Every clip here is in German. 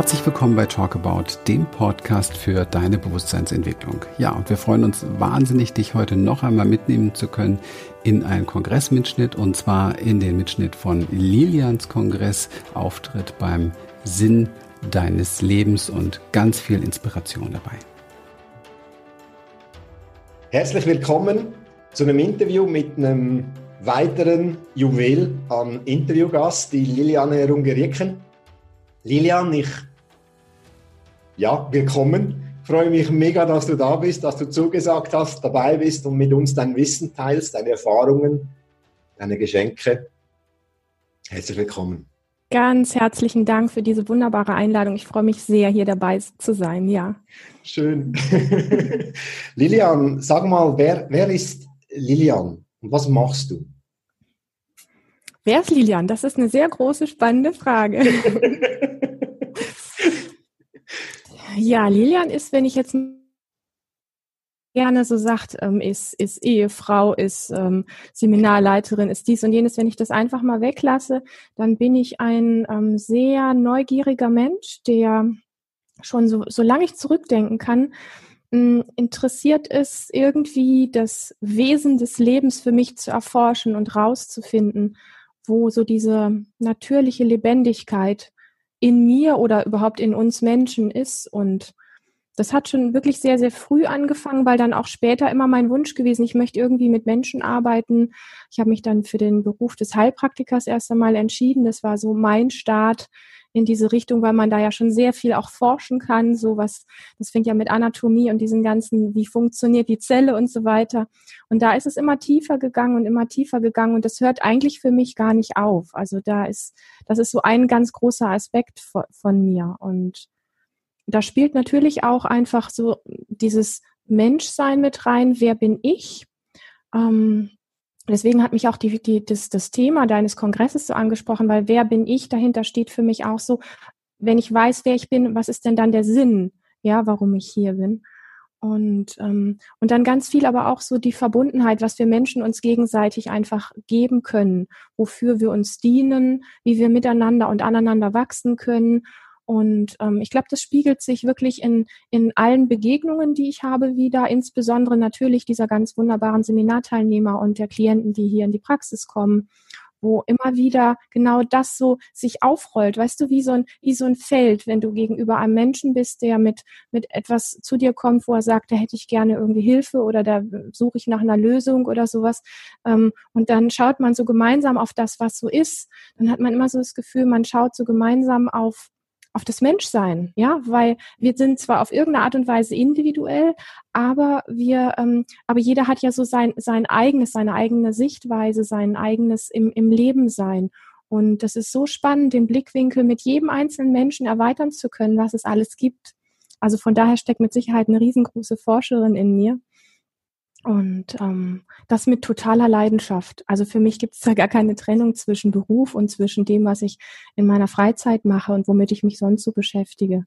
Herzlich willkommen bei Talk About, dem Podcast für deine Bewusstseinsentwicklung. Ja, und wir freuen uns wahnsinnig, dich heute noch einmal mitnehmen zu können in einen Kongressmitschnitt und zwar in den Mitschnitt von Lilians Kongress, Auftritt beim Sinn deines Lebens und ganz viel Inspiration dabei. Herzlich willkommen zu einem Interview mit einem weiteren Juwel an Interviewgast, die Liliane Rungerieken. Lilian, ich, ja, willkommen. Ich freue mich mega, dass du da bist, dass du zugesagt hast, dabei bist und mit uns dein Wissen teilst, deine Erfahrungen, deine Geschenke. Herzlich willkommen. Ganz herzlichen Dank für diese wunderbare Einladung. Ich freue mich sehr, hier dabei zu sein, ja. Schön. Lilian, sag mal, wer, wer ist Lilian und was machst du? Wer ist Lilian? Das ist eine sehr große, spannende Frage. ja, Lilian ist, wenn ich jetzt gerne so sagt, ähm, ist, ist Ehefrau, ist ähm, Seminarleiterin, ist dies und jenes, wenn ich das einfach mal weglasse, dann bin ich ein ähm, sehr neugieriger Mensch, der schon so, solange ich zurückdenken kann, mh, interessiert ist, irgendwie das Wesen des Lebens für mich zu erforschen und rauszufinden wo so diese natürliche Lebendigkeit in mir oder überhaupt in uns Menschen ist. Und das hat schon wirklich sehr, sehr früh angefangen, weil dann auch später immer mein Wunsch gewesen, ich möchte irgendwie mit Menschen arbeiten. Ich habe mich dann für den Beruf des Heilpraktikers erst einmal entschieden. Das war so mein Start in diese Richtung, weil man da ja schon sehr viel auch forschen kann. So was, das fängt ja mit Anatomie und diesen ganzen, wie funktioniert die Zelle und so weiter. Und da ist es immer tiefer gegangen und immer tiefer gegangen und das hört eigentlich für mich gar nicht auf. Also da ist, das ist so ein ganz großer Aspekt von, von mir und da spielt natürlich auch einfach so dieses Menschsein mit rein. Wer bin ich? Ähm, Deswegen hat mich auch die, die, das, das Thema deines Kongresses so angesprochen, weil wer bin ich dahinter steht für mich auch so, wenn ich weiß, wer ich bin, was ist denn dann der Sinn, ja, warum ich hier bin? Und, ähm, und dann ganz viel aber auch so die Verbundenheit, was wir Menschen uns gegenseitig einfach geben können, wofür wir uns dienen, wie wir miteinander und aneinander wachsen können und ähm, ich glaube, das spiegelt sich wirklich in, in allen Begegnungen, die ich habe, wieder, insbesondere natürlich dieser ganz wunderbaren Seminarteilnehmer und der Klienten, die hier in die Praxis kommen, wo immer wieder genau das so sich aufrollt, weißt du, wie so ein, wie so ein Feld, wenn du gegenüber einem Menschen bist, der mit, mit etwas zu dir kommt, wo er sagt, da hätte ich gerne irgendwie Hilfe oder da suche ich nach einer Lösung oder sowas. Ähm, und dann schaut man so gemeinsam auf das, was so ist. Dann hat man immer so das Gefühl, man schaut so gemeinsam auf auf das Menschsein, ja, weil wir sind zwar auf irgendeine Art und Weise individuell, aber wir, ähm, aber jeder hat ja so sein sein eigenes, seine eigene Sichtweise, sein eigenes im im Leben sein. Und das ist so spannend, den Blickwinkel mit jedem einzelnen Menschen erweitern zu können, was es alles gibt. Also von daher steckt mit Sicherheit eine riesengroße Forscherin in mir. Und ähm, das mit totaler Leidenschaft. Also für mich gibt es da gar keine Trennung zwischen Beruf und zwischen dem, was ich in meiner Freizeit mache und womit ich mich sonst so beschäftige.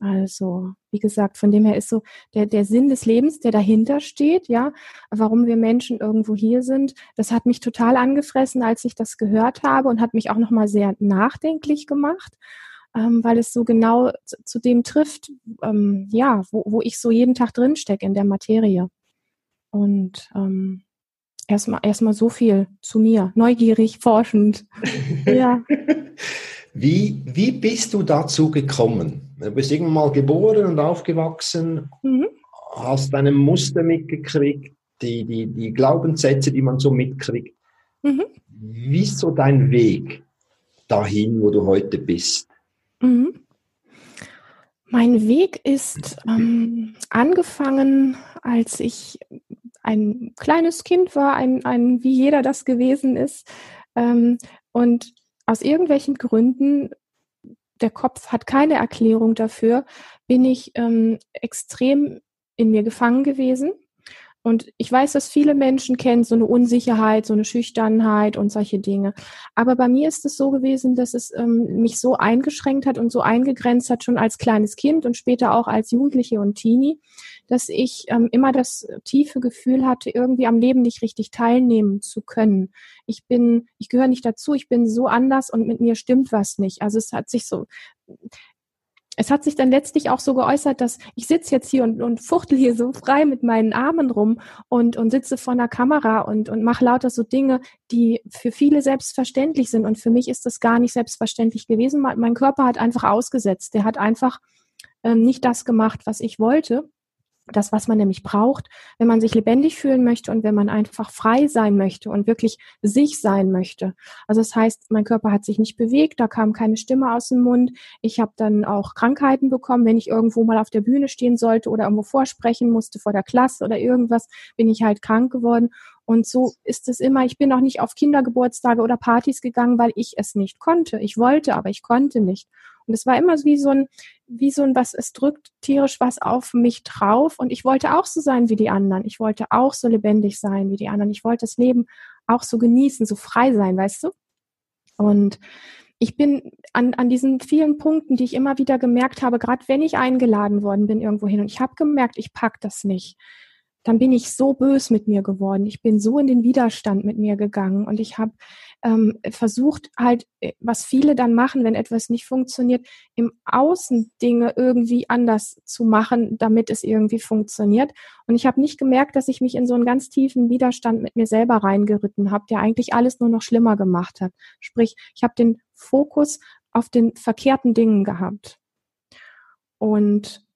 Also, wie gesagt, von dem her ist so der, der Sinn des Lebens, der dahinter steht, ja, warum wir Menschen irgendwo hier sind, das hat mich total angefressen, als ich das gehört habe und hat mich auch nochmal sehr nachdenklich gemacht, ähm, weil es so genau zu, zu dem trifft, ähm, ja, wo, wo ich so jeden Tag drinstecke in der Materie. Und ähm, erstmal erstmal so viel zu mir, neugierig, forschend. ja. Wie, wie bist du dazu gekommen? Du bist irgendwann mal geboren und aufgewachsen, mhm. hast deine Muster mitgekriegt, die, die, die Glaubenssätze, die man so mitkriegt. Mhm. Wie ist so dein Weg dahin, wo du heute bist? Mhm. Mein Weg ist ähm, angefangen, als ich ein kleines Kind war, ein, ein wie jeder das gewesen ist. Ähm, und aus irgendwelchen Gründen, der Kopf hat keine Erklärung dafür, bin ich ähm, extrem in mir gefangen gewesen und ich weiß, dass viele Menschen kennen so eine Unsicherheit, so eine Schüchternheit und solche Dinge. Aber bei mir ist es so gewesen, dass es ähm, mich so eingeschränkt hat und so eingegrenzt hat, schon als kleines Kind und später auch als Jugendliche und Teenie, dass ich ähm, immer das tiefe Gefühl hatte, irgendwie am Leben nicht richtig teilnehmen zu können. Ich bin, ich gehöre nicht dazu, ich bin so anders und mit mir stimmt was nicht. Also es hat sich so es hat sich dann letztlich auch so geäußert, dass ich sitze jetzt hier und, und fuchtel hier so frei mit meinen Armen rum und, und sitze vor einer Kamera und, und mache lauter so Dinge, die für viele selbstverständlich sind. Und für mich ist das gar nicht selbstverständlich gewesen. Mein Körper hat einfach ausgesetzt. Der hat einfach ähm, nicht das gemacht, was ich wollte das, was man nämlich braucht, wenn man sich lebendig fühlen möchte und wenn man einfach frei sein möchte und wirklich sich sein möchte. Also das heißt, mein Körper hat sich nicht bewegt, da kam keine Stimme aus dem Mund. Ich habe dann auch Krankheiten bekommen, wenn ich irgendwo mal auf der Bühne stehen sollte oder irgendwo vorsprechen musste vor der Klasse oder irgendwas, bin ich halt krank geworden. Und so ist es immer. Ich bin auch nicht auf Kindergeburtstage oder Partys gegangen, weil ich es nicht konnte. Ich wollte, aber ich konnte nicht. Und es war immer wie so ein, wie so ein, was, es drückt tierisch was auf mich drauf. Und ich wollte auch so sein wie die anderen. Ich wollte auch so lebendig sein wie die anderen. Ich wollte das Leben auch so genießen, so frei sein, weißt du? Und ich bin an, an diesen vielen Punkten, die ich immer wieder gemerkt habe, gerade wenn ich eingeladen worden bin irgendwo hin und ich habe gemerkt, ich pack das nicht dann bin ich so bös mit mir geworden. Ich bin so in den Widerstand mit mir gegangen und ich habe ähm, versucht halt, äh, was viele dann machen, wenn etwas nicht funktioniert, im Außen Dinge irgendwie anders zu machen, damit es irgendwie funktioniert. Und ich habe nicht gemerkt, dass ich mich in so einen ganz tiefen Widerstand mit mir selber reingeritten habe, der eigentlich alles nur noch schlimmer gemacht hat. Sprich, ich habe den Fokus auf den verkehrten Dingen gehabt. Und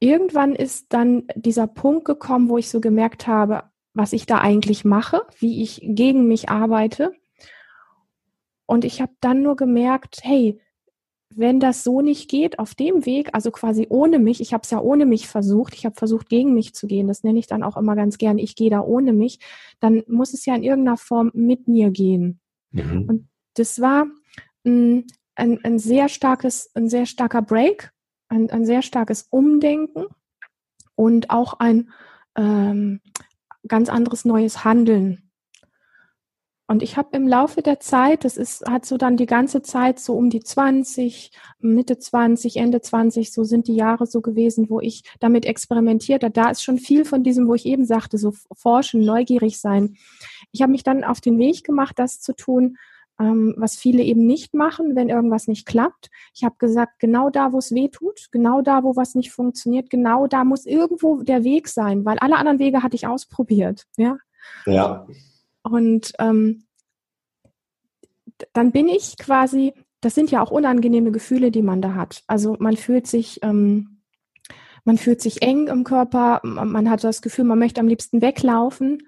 irgendwann ist dann dieser Punkt gekommen, wo ich so gemerkt habe, was ich da eigentlich mache, wie ich gegen mich arbeite. Und ich habe dann nur gemerkt, hey, wenn das so nicht geht, auf dem Weg, also quasi ohne mich, ich habe es ja ohne mich versucht, ich habe versucht, gegen mich zu gehen, das nenne ich dann auch immer ganz gern, ich gehe da ohne mich, dann muss es ja in irgendeiner Form mit mir gehen. Mhm. Und das war mh, mm, ein, ein sehr starkes, ein sehr starker Break, ein, ein sehr starkes Umdenken und auch ein ähm, ganz anderes neues Handeln. Und ich habe im Laufe der Zeit, das ist, hat so dann die ganze Zeit so um die 20, Mitte 20, Ende 20, so sind die Jahre so gewesen, wo ich damit experimentiert habe. Da ist schon viel von diesem, wo ich eben sagte, so forschen, neugierig sein. Ich habe mich dann auf den Weg gemacht, das zu tun, ähm, was viele eben nicht machen, wenn irgendwas nicht klappt. Ich habe gesagt, genau da, wo es weh tut, genau da, wo was nicht funktioniert, genau da muss irgendwo der Weg sein, weil alle anderen Wege hatte ich ausprobiert. Ja. Ja. Und ähm, dann bin ich quasi, das sind ja auch unangenehme Gefühle, die man da hat. Also man fühlt sich, ähm, man fühlt sich eng im Körper, man hat das Gefühl, man möchte am liebsten weglaufen.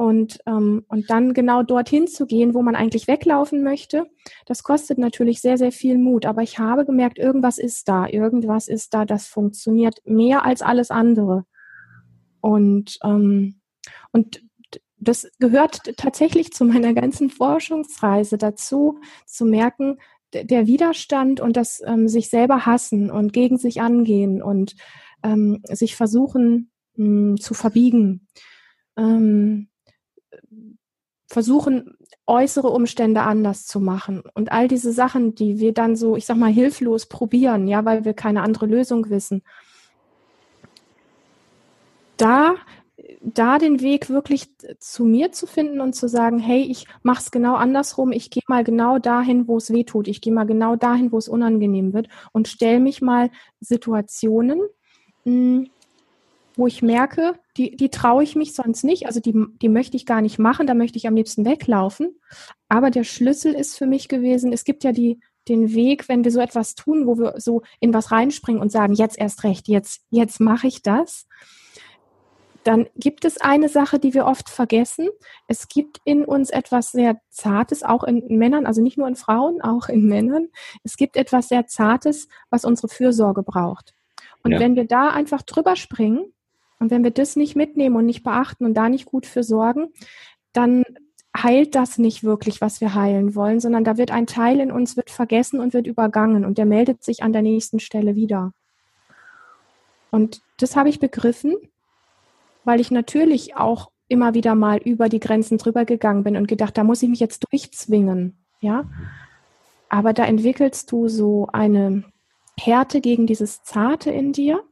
Und, ähm, und dann genau dorthin zu gehen, wo man eigentlich weglaufen möchte, das kostet natürlich sehr, sehr viel Mut. Aber ich habe gemerkt, irgendwas ist da, irgendwas ist da, das funktioniert mehr als alles andere. Und, ähm, und das gehört tatsächlich zu meiner ganzen Forschungsreise dazu, zu merken, der Widerstand und das ähm, sich selber hassen und gegen sich angehen und ähm, sich versuchen mh, hm, zu verbiegen. Ähm, versuchen, äußere Umstände anders zu machen. Und all diese Sachen, die wir dann so, ich sag mal, hilflos probieren, ja, weil wir keine andere Lösung wissen. Da, da den Weg wirklich zu mir zu finden und zu sagen, hey, ich mache es genau andersrum, ich gehe mal genau dahin, wo es weh tut, ich gehe mal genau dahin, wo es unangenehm wird und stelle mich mal Situationen, mh, hm, wo ich merke, die, die traue ich mich sonst nicht, also die, die möchte ich gar nicht machen, da möchte ich am liebsten weglaufen. Aber der Schlüssel ist für mich gewesen, es gibt ja die, den Weg, wenn wir so etwas tun, wo wir so in was reinspringen und sagen, jetzt erst recht, jetzt, jetzt mache ich das. Dann gibt es eine Sache, die wir oft vergessen. Es gibt in uns etwas sehr Zartes, auch in Männern, also nicht nur in Frauen, auch in Männern. Es gibt etwas sehr Zartes, was unsere Fürsorge braucht. Und ja. wenn wir da einfach drüber springen, und wenn wir das nicht mitnehmen und nicht beachten und da nicht gut für sorgen, dann heilt das nicht wirklich, was wir heilen wollen, sondern da wird ein Teil in uns wird vergessen und wird übergangen und der meldet sich an der nächsten Stelle wieder. Und das habe ich begriffen, weil ich natürlich auch immer wieder mal über die Grenzen drüber gegangen bin und gedacht, da muss ich mich jetzt durchzwingen, ja. Aber da entwickelst du so eine Härte gegen dieses Zarte in dir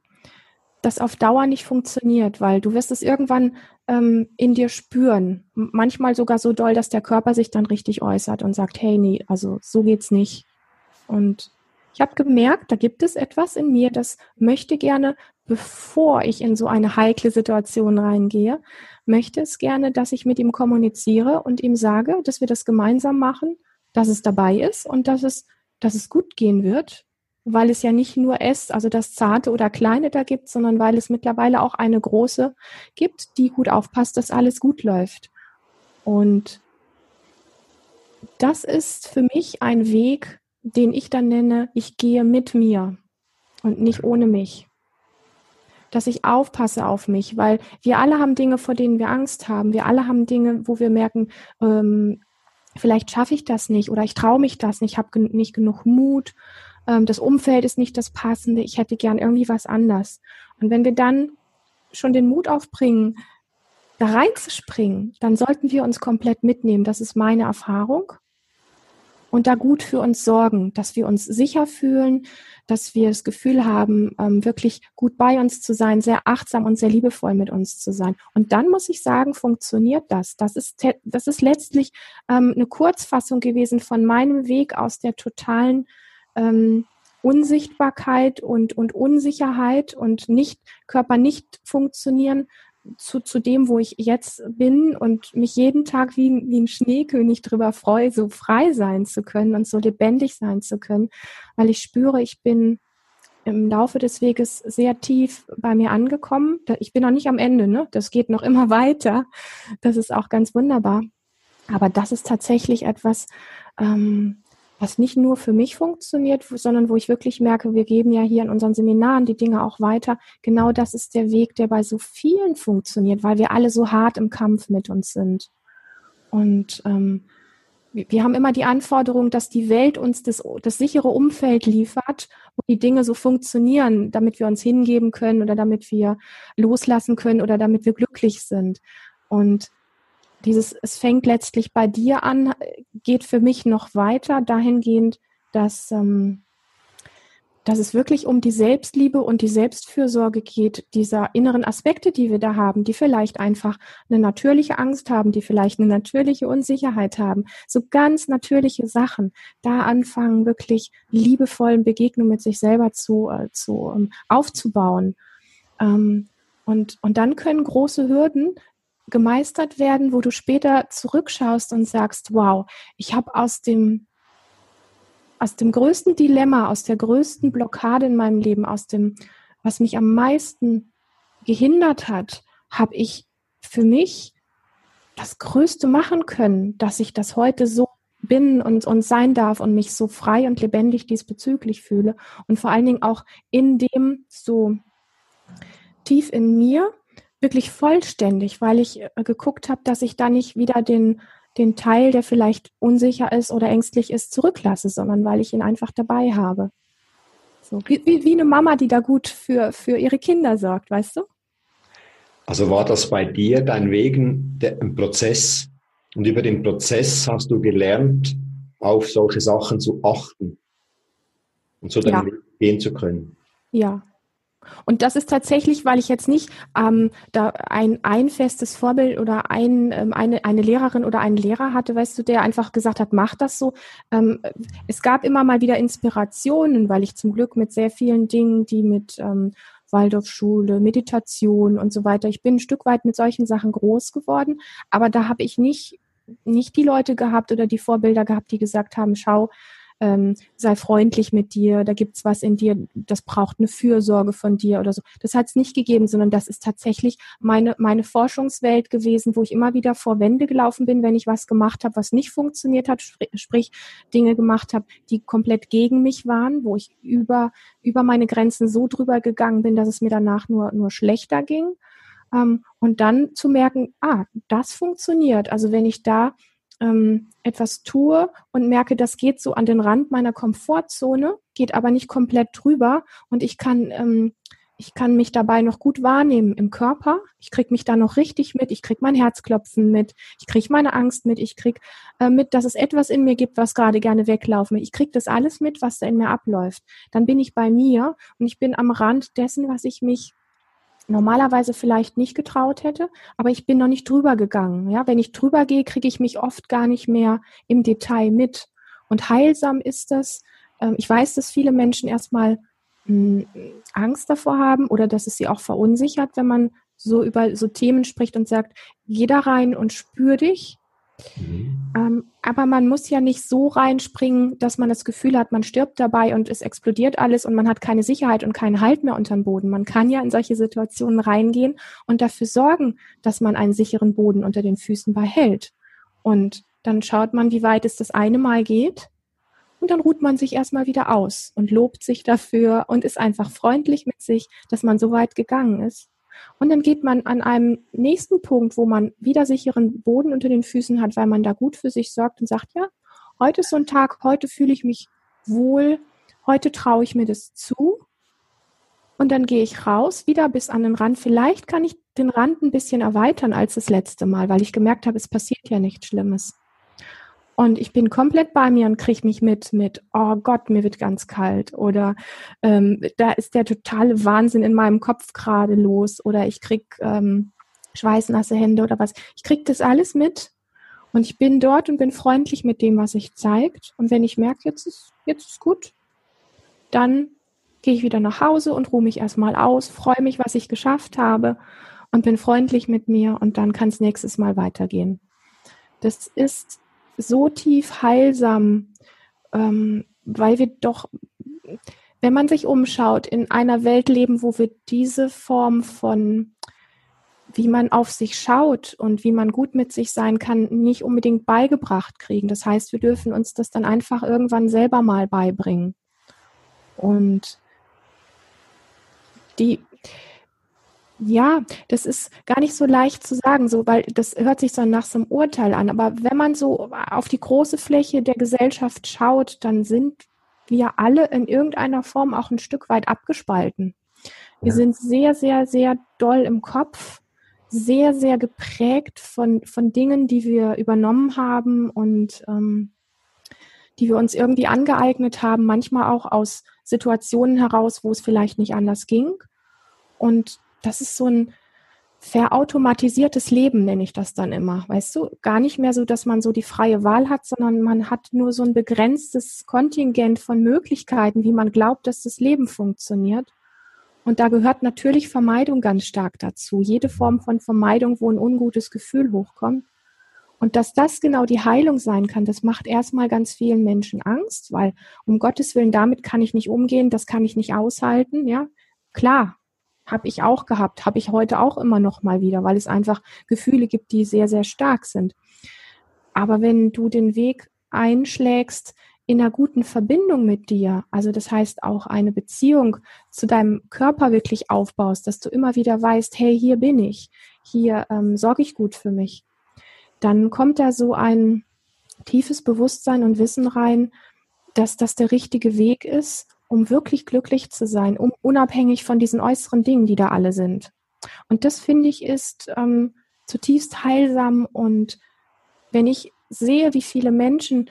das auf Dauer nicht funktioniert, weil du wirst es irgendwann ähm, in dir spüren. Manchmal sogar so doll, dass der Körper sich dann richtig äußert und sagt, hey, nee, also so geht's nicht. Und Ich habe gemerkt, da gibt es etwas in mir, das möchte gerne, bevor ich in so eine heikle Situation reingehe, möchte es gerne, dass ich mit ihm kommuniziere und ihm sage, dass wir das gemeinsam machen, dass es dabei ist und dass es, dass es gut gehen wird, weil es ja nicht nur es, also das Zarte oder Kleine da gibt, sondern weil es mittlerweile auch eine große gibt, die gut aufpasst, dass alles gut läuft. Und das ist für mich ein Weg, den ich dann nenne, ich gehe mit mir und nicht ohne mich. Dass ich aufpasse auf mich, weil wir alle haben Dinge, vor denen wir Angst haben. Wir alle haben Dinge, wo wir merken, ähm, vielleicht schaffe ich das nicht oder ich traue mich das nicht, ich habe gen nicht genug Mut, ähm, das Umfeld ist nicht das Passende, ich hätte gern irgendwie was anders. Und wenn wir dann schon den Mut aufbringen, da reinzuspringen, dann sollten wir uns komplett mitnehmen. Das ist meine Erfahrung und da gut für uns sorgen, dass wir uns sicher fühlen, dass wir das Gefühl haben, ähm, wirklich gut bei uns zu sein, sehr achtsam und sehr liebevoll mit uns zu sein. Und dann muss ich sagen, funktioniert das. Das ist, das ist letztlich ähm, eine Kurzfassung gewesen von meinem Weg aus der totalen ähm, Unsichtbarkeit und, und Unsicherheit und nicht Körper nicht funktionieren zu, zu dem, wo ich jetzt bin und mich jeden Tag wie, wie ein Schneekönig drüber freue, so frei sein zu können und so lebendig sein zu können, weil ich spüre, ich bin im Laufe des Weges sehr tief bei mir angekommen. Ich bin noch nicht am Ende, ne? Das geht noch immer weiter. Das ist auch ganz wunderbar. Aber das ist tatsächlich etwas, ähm, was nicht nur für mich funktioniert, sondern wo ich wirklich merke, wir geben ja hier in unseren Seminaren die Dinge auch weiter. Genau das ist der Weg, der bei so vielen funktioniert, weil wir alle so hart im Kampf mit uns sind. Und ähm, wir haben immer die Anforderung, dass die Welt uns das, das sichere Umfeld liefert, wo die Dinge so funktionieren, damit wir uns hingeben können oder damit wir loslassen können oder damit wir glücklich sind. Und dieses, es fängt letztlich bei dir an, geht für mich noch weiter dahingehend, dass, ähm, dass es wirklich um die Selbstliebe und die Selbstfürsorge geht, dieser inneren Aspekte, die wir da haben, die vielleicht einfach eine natürliche Angst haben, die vielleicht eine natürliche Unsicherheit haben, so ganz natürliche Sachen, da anfangen wirklich liebevollen Begegnungen mit sich selber zu, äh, zu ähm, aufzubauen. Ähm, und, und dann können große Hürden gemeistert werden, wo du später zurückschaust und sagst, wow, ich habe aus dem aus dem größten Dilemma, aus der größten Blockade in meinem Leben, aus dem, was mich am meisten gehindert hat, habe ich für mich das Größte machen können, dass ich das heute so bin und, und sein darf und mich so frei und lebendig diesbezüglich fühle. Und vor allen Dingen auch in dem so tief in mir wirklich vollständig, weil ich äh, geguckt habe, dass ich da nicht wieder den, den Teil, der vielleicht unsicher ist oder ängstlich ist, zurücklasse, sondern weil ich ihn einfach dabei habe. So, wie, wie, wie eine Mama, die da gut für, für ihre Kinder sorgt, weißt du? Also war das bei dir dein Wegen der, ein Prozess und über den Prozess hast du gelernt, auf solche Sachen zu achten und so deinen ja. Weg gehen zu können. Ja, und das ist tatsächlich, weil ich jetzt nicht ähm, da ein, ein festes Vorbild oder ein, ähm, eine, eine Lehrerin oder einen Lehrer hatte, weißt du, der einfach gesagt hat, mach das so. Ähm, es gab immer mal wieder Inspirationen, weil ich zum Glück mit sehr vielen Dingen, die mit ähm, Waldorfschule, Meditation und so weiter, ich bin ein Stück weit mit solchen Sachen groß geworden, aber da habe ich nicht nicht die Leute gehabt oder die Vorbilder gehabt, die gesagt haben, schau, ähm, sei freundlich mit dir, da gibt's was in dir, das braucht eine Fürsorge von dir oder so. Das hat es nicht gegeben, sondern das ist tatsächlich meine, meine Forschungswelt gewesen, wo ich immer wieder vor Wände gelaufen bin, wenn ich was gemacht habe, was nicht funktioniert hat, sprich Dinge gemacht habe, die komplett gegen mich waren, wo ich über, über meine Grenzen so drüber gegangen bin, dass es mir danach nur, nur schlechter ging. Ähm, und dann zu merken, ah, das funktioniert. Also wenn ich da ähm, etwas tue und merke, das geht so an den Rand meiner Komfortzone, geht aber nicht komplett drüber und ich kann, ähm, ich kann mich dabei noch gut wahrnehmen im Körper. Ich kriege mich da noch richtig mit. Ich kriege mein Herzklopfen mit. Ich kriege meine Angst mit. Ich kriege äh, mit, dass es etwas in mir gibt, was gerade gerne weglaufen will. Ich kriege das alles mit, was da in mir abläuft. Dann bin ich bei mir und ich bin am Rand dessen, was ich mich normalerweise vielleicht nicht getraut hätte, aber ich bin noch nicht drüber gegangen. Ja, wenn ich drüber gehe, kriege ich mich oft gar nicht mehr im Detail mit. Und heilsam ist das, ähm, ich weiß, dass viele Menschen erstmal hm, Angst davor haben oder dass es sie auch verunsichert, wenn man so über so Themen spricht und sagt, geh da rein und spür dich. Mhm. Ähm, aber man muss ja nicht so reinspringen, dass man das Gefühl hat, man stirbt dabei und es explodiert alles und man hat keine Sicherheit und keinen Halt mehr unterm Boden. Man kann ja in solche Situationen reingehen und dafür sorgen, dass man einen sicheren Boden unter den Füßen behält. Und dann schaut man, wie weit es das eine Mal geht. Und dann ruht man sich erstmal wieder aus und lobt sich dafür und ist einfach freundlich mit sich, dass man so weit gegangen ist. Und dann geht man an einem nächsten Punkt, wo man wieder sicheren Boden unter den Füßen hat, weil man da gut für sich sorgt und sagt, ja, heute ist so ein Tag, heute fühle ich mich wohl, heute traue ich mir das zu. Und dann gehe ich raus, wieder bis an den Rand. Vielleicht kann ich den Rand ein bisschen erweitern als das letzte Mal, weil ich gemerkt habe, es passiert ja nichts Schlimmes. Und ich bin komplett bei mir und kriege mich mit, mit, oh Gott, mir wird ganz kalt. Oder ähm, da ist der totale Wahnsinn in meinem Kopf gerade los. Oder ich krieg ähm, schweißnasse Hände oder was. Ich krieg das alles mit. Und ich bin dort und bin freundlich mit dem, was sich zeigt. Und wenn ich merke, jetzt ist, jetzt ist gut, dann gehe ich wieder nach Hause und ruhe mich erstmal aus, freue mich, was ich geschafft habe und bin freundlich mit mir und dann kann es nächstes Mal weitergehen. Das ist so tief heilsam, ähm, weil wir doch, wenn man sich umschaut, in einer Welt leben, wo wir diese Form von wie man auf sich schaut und wie man gut mit sich sein kann, nicht unbedingt beigebracht kriegen. Das heißt, wir dürfen uns das dann einfach irgendwann selber mal beibringen. Und die, ja, das ist gar nicht so leicht zu sagen, so, weil das hört sich so nach so einem Urteil an. Aber wenn man so auf die große Fläche der Gesellschaft schaut, dann sind wir alle in irgendeiner Form auch ein Stück weit abgespalten. Wir sind sehr, sehr, sehr doll im Kopf, sehr, sehr geprägt von, von Dingen, die wir übernommen haben und ähm, die wir uns irgendwie angeeignet haben, manchmal auch aus Situationen heraus, wo es vielleicht nicht anders ging. Und das ist so ein verautomatisiertes Leben, nenne ich das dann immer. Weißt du, gar nicht mehr so, dass man so die freie Wahl hat, sondern man hat nur so ein begrenztes Kontingent von Möglichkeiten, wie man glaubt, dass das Leben funktioniert. Und da gehört natürlich Vermeidung ganz stark dazu. Jede Form von Vermeidung, wo ein ungutes Gefühl hochkommt. Und dass das genau die Heilung sein kann, das macht erstmal ganz vielen Menschen Angst, weil um Gottes Willen, damit kann ich nicht umgehen, das kann ich nicht aushalten, ja. Klar, habe ich auch gehabt, habe ich heute auch immer noch mal wieder, weil es einfach Gefühle gibt, die sehr, sehr stark sind. Aber wenn du den Weg einschlägst in einer guten Verbindung mit dir, also das heißt auch eine Beziehung zu deinem Körper wirklich aufbaust, dass du immer wieder weißt, hey, hier bin ich, hier ähm, sorge ich gut für mich, dann kommt da so ein tiefes Bewusstsein und Wissen rein, dass das der richtige Weg ist um wirklich glücklich zu sein, um unabhängig von diesen äußeren Dingen, die da alle sind. Und das finde ich ist ähm, zutiefst heilsam. Und wenn ich sehe, wie viele Menschen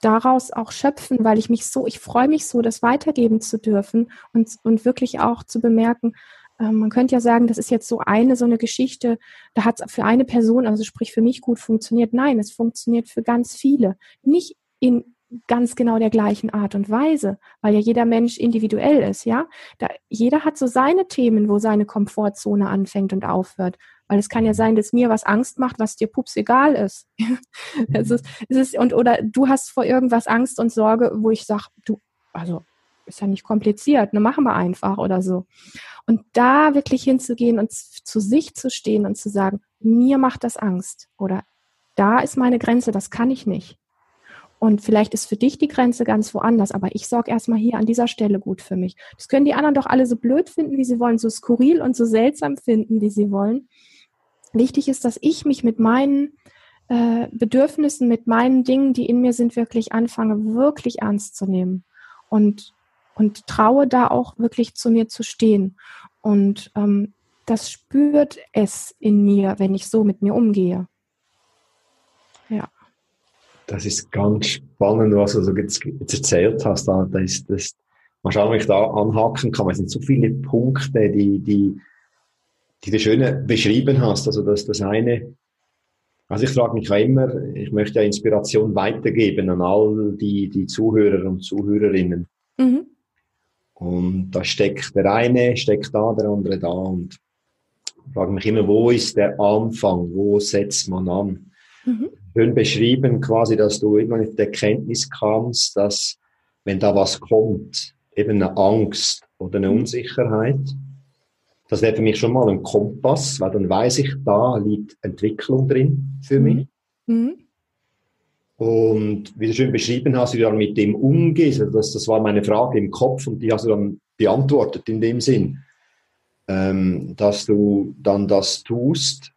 daraus auch schöpfen, weil ich mich so, ich freue mich so, das weitergeben zu dürfen und, und wirklich auch zu bemerken, äh, man könnte ja sagen, das ist jetzt so eine, so eine Geschichte, da hat es für eine Person, also sprich für mich gut funktioniert. Nein, es funktioniert für ganz viele. Nicht in ganz genau der gleichen Art und Weise, weil ja jeder Mensch individuell ist, ja. Da, jeder hat so seine Themen, wo seine Komfortzone anfängt und aufhört. Weil es kann ja sein, dass mir was Angst macht, was dir pups egal ist. es ist, es ist und oder du hast vor irgendwas Angst und Sorge, wo ich sage, du, also ist ja nicht kompliziert, ne, machen wir einfach oder so. Und da wirklich hinzugehen und zu sich zu stehen und zu sagen, mir macht das Angst oder da ist meine Grenze, das kann ich nicht. Und vielleicht ist für dich die Grenze ganz woanders, aber ich sorge erstmal hier an dieser Stelle gut für mich. Das können die anderen doch alle so blöd finden, wie sie wollen, so skurril und so seltsam finden, wie sie wollen. Wichtig ist, dass ich mich mit meinen äh, Bedürfnissen, mit meinen Dingen, die in mir sind, wirklich anfange, wirklich ernst zu nehmen. Und, und traue da auch wirklich zu mir zu stehen. Und ähm, das spürt es in mir, wenn ich so mit mir umgehe. Ja. Das ist ganz spannend, was du jetzt, jetzt erzählt hast. Da, das, das, mal schauen, ob ich da anhaken kann. Es sind so viele Punkte, die, die, die du schön beschrieben hast. Also, dass das eine, Also ich frage mich immer, ich möchte ja Inspiration weitergeben an all die, die Zuhörer und Zuhörerinnen. Mhm. Und da steckt der eine, steckt da, der andere da und ich frage mich immer, wo ist der Anfang? Wo setzt man an? Mhm. Schön beschrieben quasi, dass du irgendwann in der Kenntnis kamst, dass wenn da was kommt, eben eine Angst oder eine mhm. Unsicherheit, das wäre für mich schon mal ein Kompass, weil dann weiß ich, da liegt Entwicklung drin für mich. Mhm. mhm. Und wie du schön beschrieben hast, wie du dann mit dem umgehst, also das, das war meine Frage im Kopf und die hast du dann beantwortet in dem Sinn, ähm, dass du dann das tust,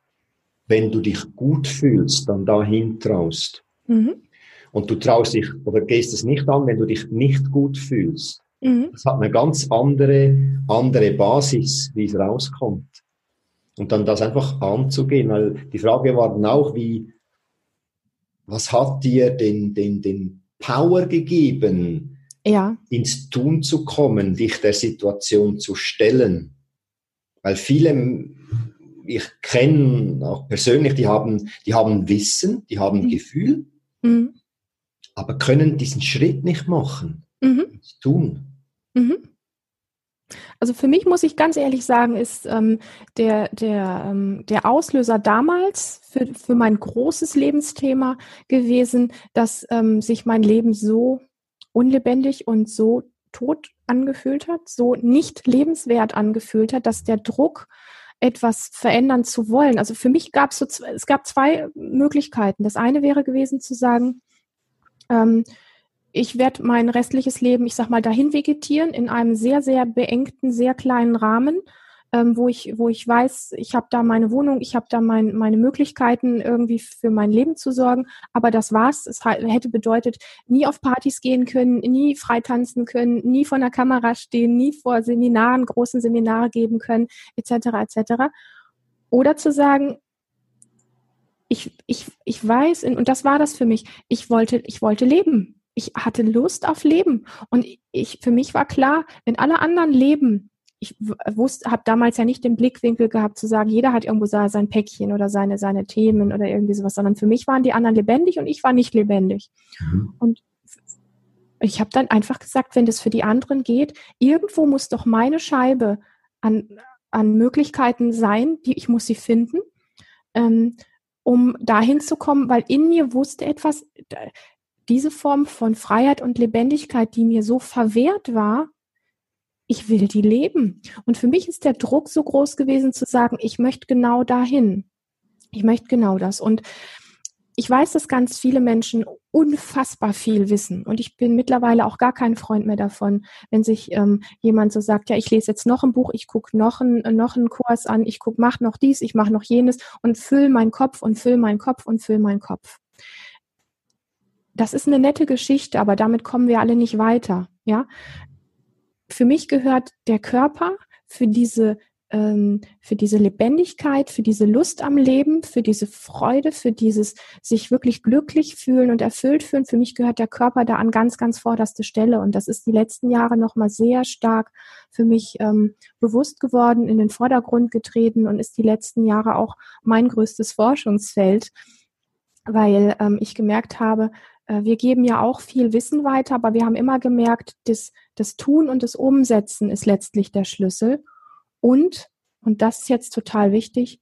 wenn du dich gut fühlst, dann dahin traust. Mhm. Und du traust dich oder gehst es nicht an, wenn du dich nicht gut fühlst. Mhm. Das hat eine ganz andere, andere Basis, wie es rauskommt. Und dann das einfach anzugehen, weil die Frage war dann auch, wie, was hat dir den, den, den Power gegeben, ja. ins Tun zu kommen, dich der Situation zu stellen? Weil viele, ich kenne auch persönlich, die haben, die haben Wissen, die haben mhm. Gefühl, mhm. aber können diesen Schritt nicht machen, mhm. tun. Mhm. Also für mich muss ich ganz ehrlich sagen, ist ähm, der, der, ähm, der Auslöser damals für, für mein großes Lebensthema gewesen, dass ähm, sich mein Leben so unlebendig und so tot angefühlt hat, so nicht lebenswert angefühlt hat, dass der Druck etwas verändern zu wollen. Also für mich gab es so, es gab zwei Möglichkeiten. Das eine wäre gewesen zu sagen, ähm, ich werde mein restliches Leben, ich sag mal, dahin vegetieren in einem sehr, sehr beengten, sehr kleinen Rahmen, ähm, wo ich, wo ich weiß, ich habe da meine Wohnung, ich habe da mein, meine Möglichkeiten, irgendwie für mein Leben zu sorgen. Aber das war's. Es hätte bedeutet, nie auf Partys gehen können, nie freitanzen können, nie vor einer Kamera stehen, nie vor Seminaren, großen Seminare geben können, etc. etc. Oder zu sagen, ich, ich, ich weiß, und das war das für mich, ich wollte, ich wollte leben ich hatte Lust auf Leben. Und ich, für mich war klar, wenn alle anderen leben, ich wusste, habe damals ja nicht den Blickwinkel gehabt zu sagen, jeder hat irgendwo sein Päckchen oder seine, seine Themen oder irgendwie sowas, sondern für mich waren die anderen lebendig und ich war nicht lebendig. Mhm. Und ich habe dann einfach gesagt, wenn das für die anderen geht, irgendwo muss doch meine Scheibe an, an Möglichkeiten sein, die ich muss sie finden, ähm, um dahin zu kommen, weil in mir wusste etwas, diese Form von Freiheit und Lebendigkeit, die mir so verwehrt war, ich will die leben. Und für mich ist der Druck so groß gewesen zu sagen, ich möchte genau dahin. Ich möchte genau das. Und ich weiß, dass ganz viele Menschen unfassbar viel wissen. Und ich bin mittlerweile auch gar kein Freund mehr davon, wenn sich ähm, jemand so sagt, ja, ich lese jetzt noch ein Buch, ich gucke noch, ein, noch einen Kurs an, ich guck, mach noch dies, ich mache noch jenes und füll meinen Kopf und füll meinen Kopf und füll meinen Kopf das ist eine nette Geschichte, aber damit kommen wir alle nicht weiter. Ja, für mich gehört der Körper für diese ähm, für diese Lebendigkeit, für diese Lust am Leben, für diese Freude, für dieses sich wirklich glücklich fühlen und erfüllt fühlen. Für mich gehört der Körper da an ganz, ganz vorderste Stelle. Und das ist die letzten Jahre nochmal sehr stark für mich ähm, bewusst geworden, in den Vordergrund getreten und ist die letzten Jahre auch mein größtes Forschungsfeld, weil ähm, ich gemerkt habe, wir geben ja auch viel Wissen weiter, aber wir haben immer gemerkt, das, das Tun und das Umsetzen ist letztlich der Schlüssel. Und, und das ist jetzt total wichtig,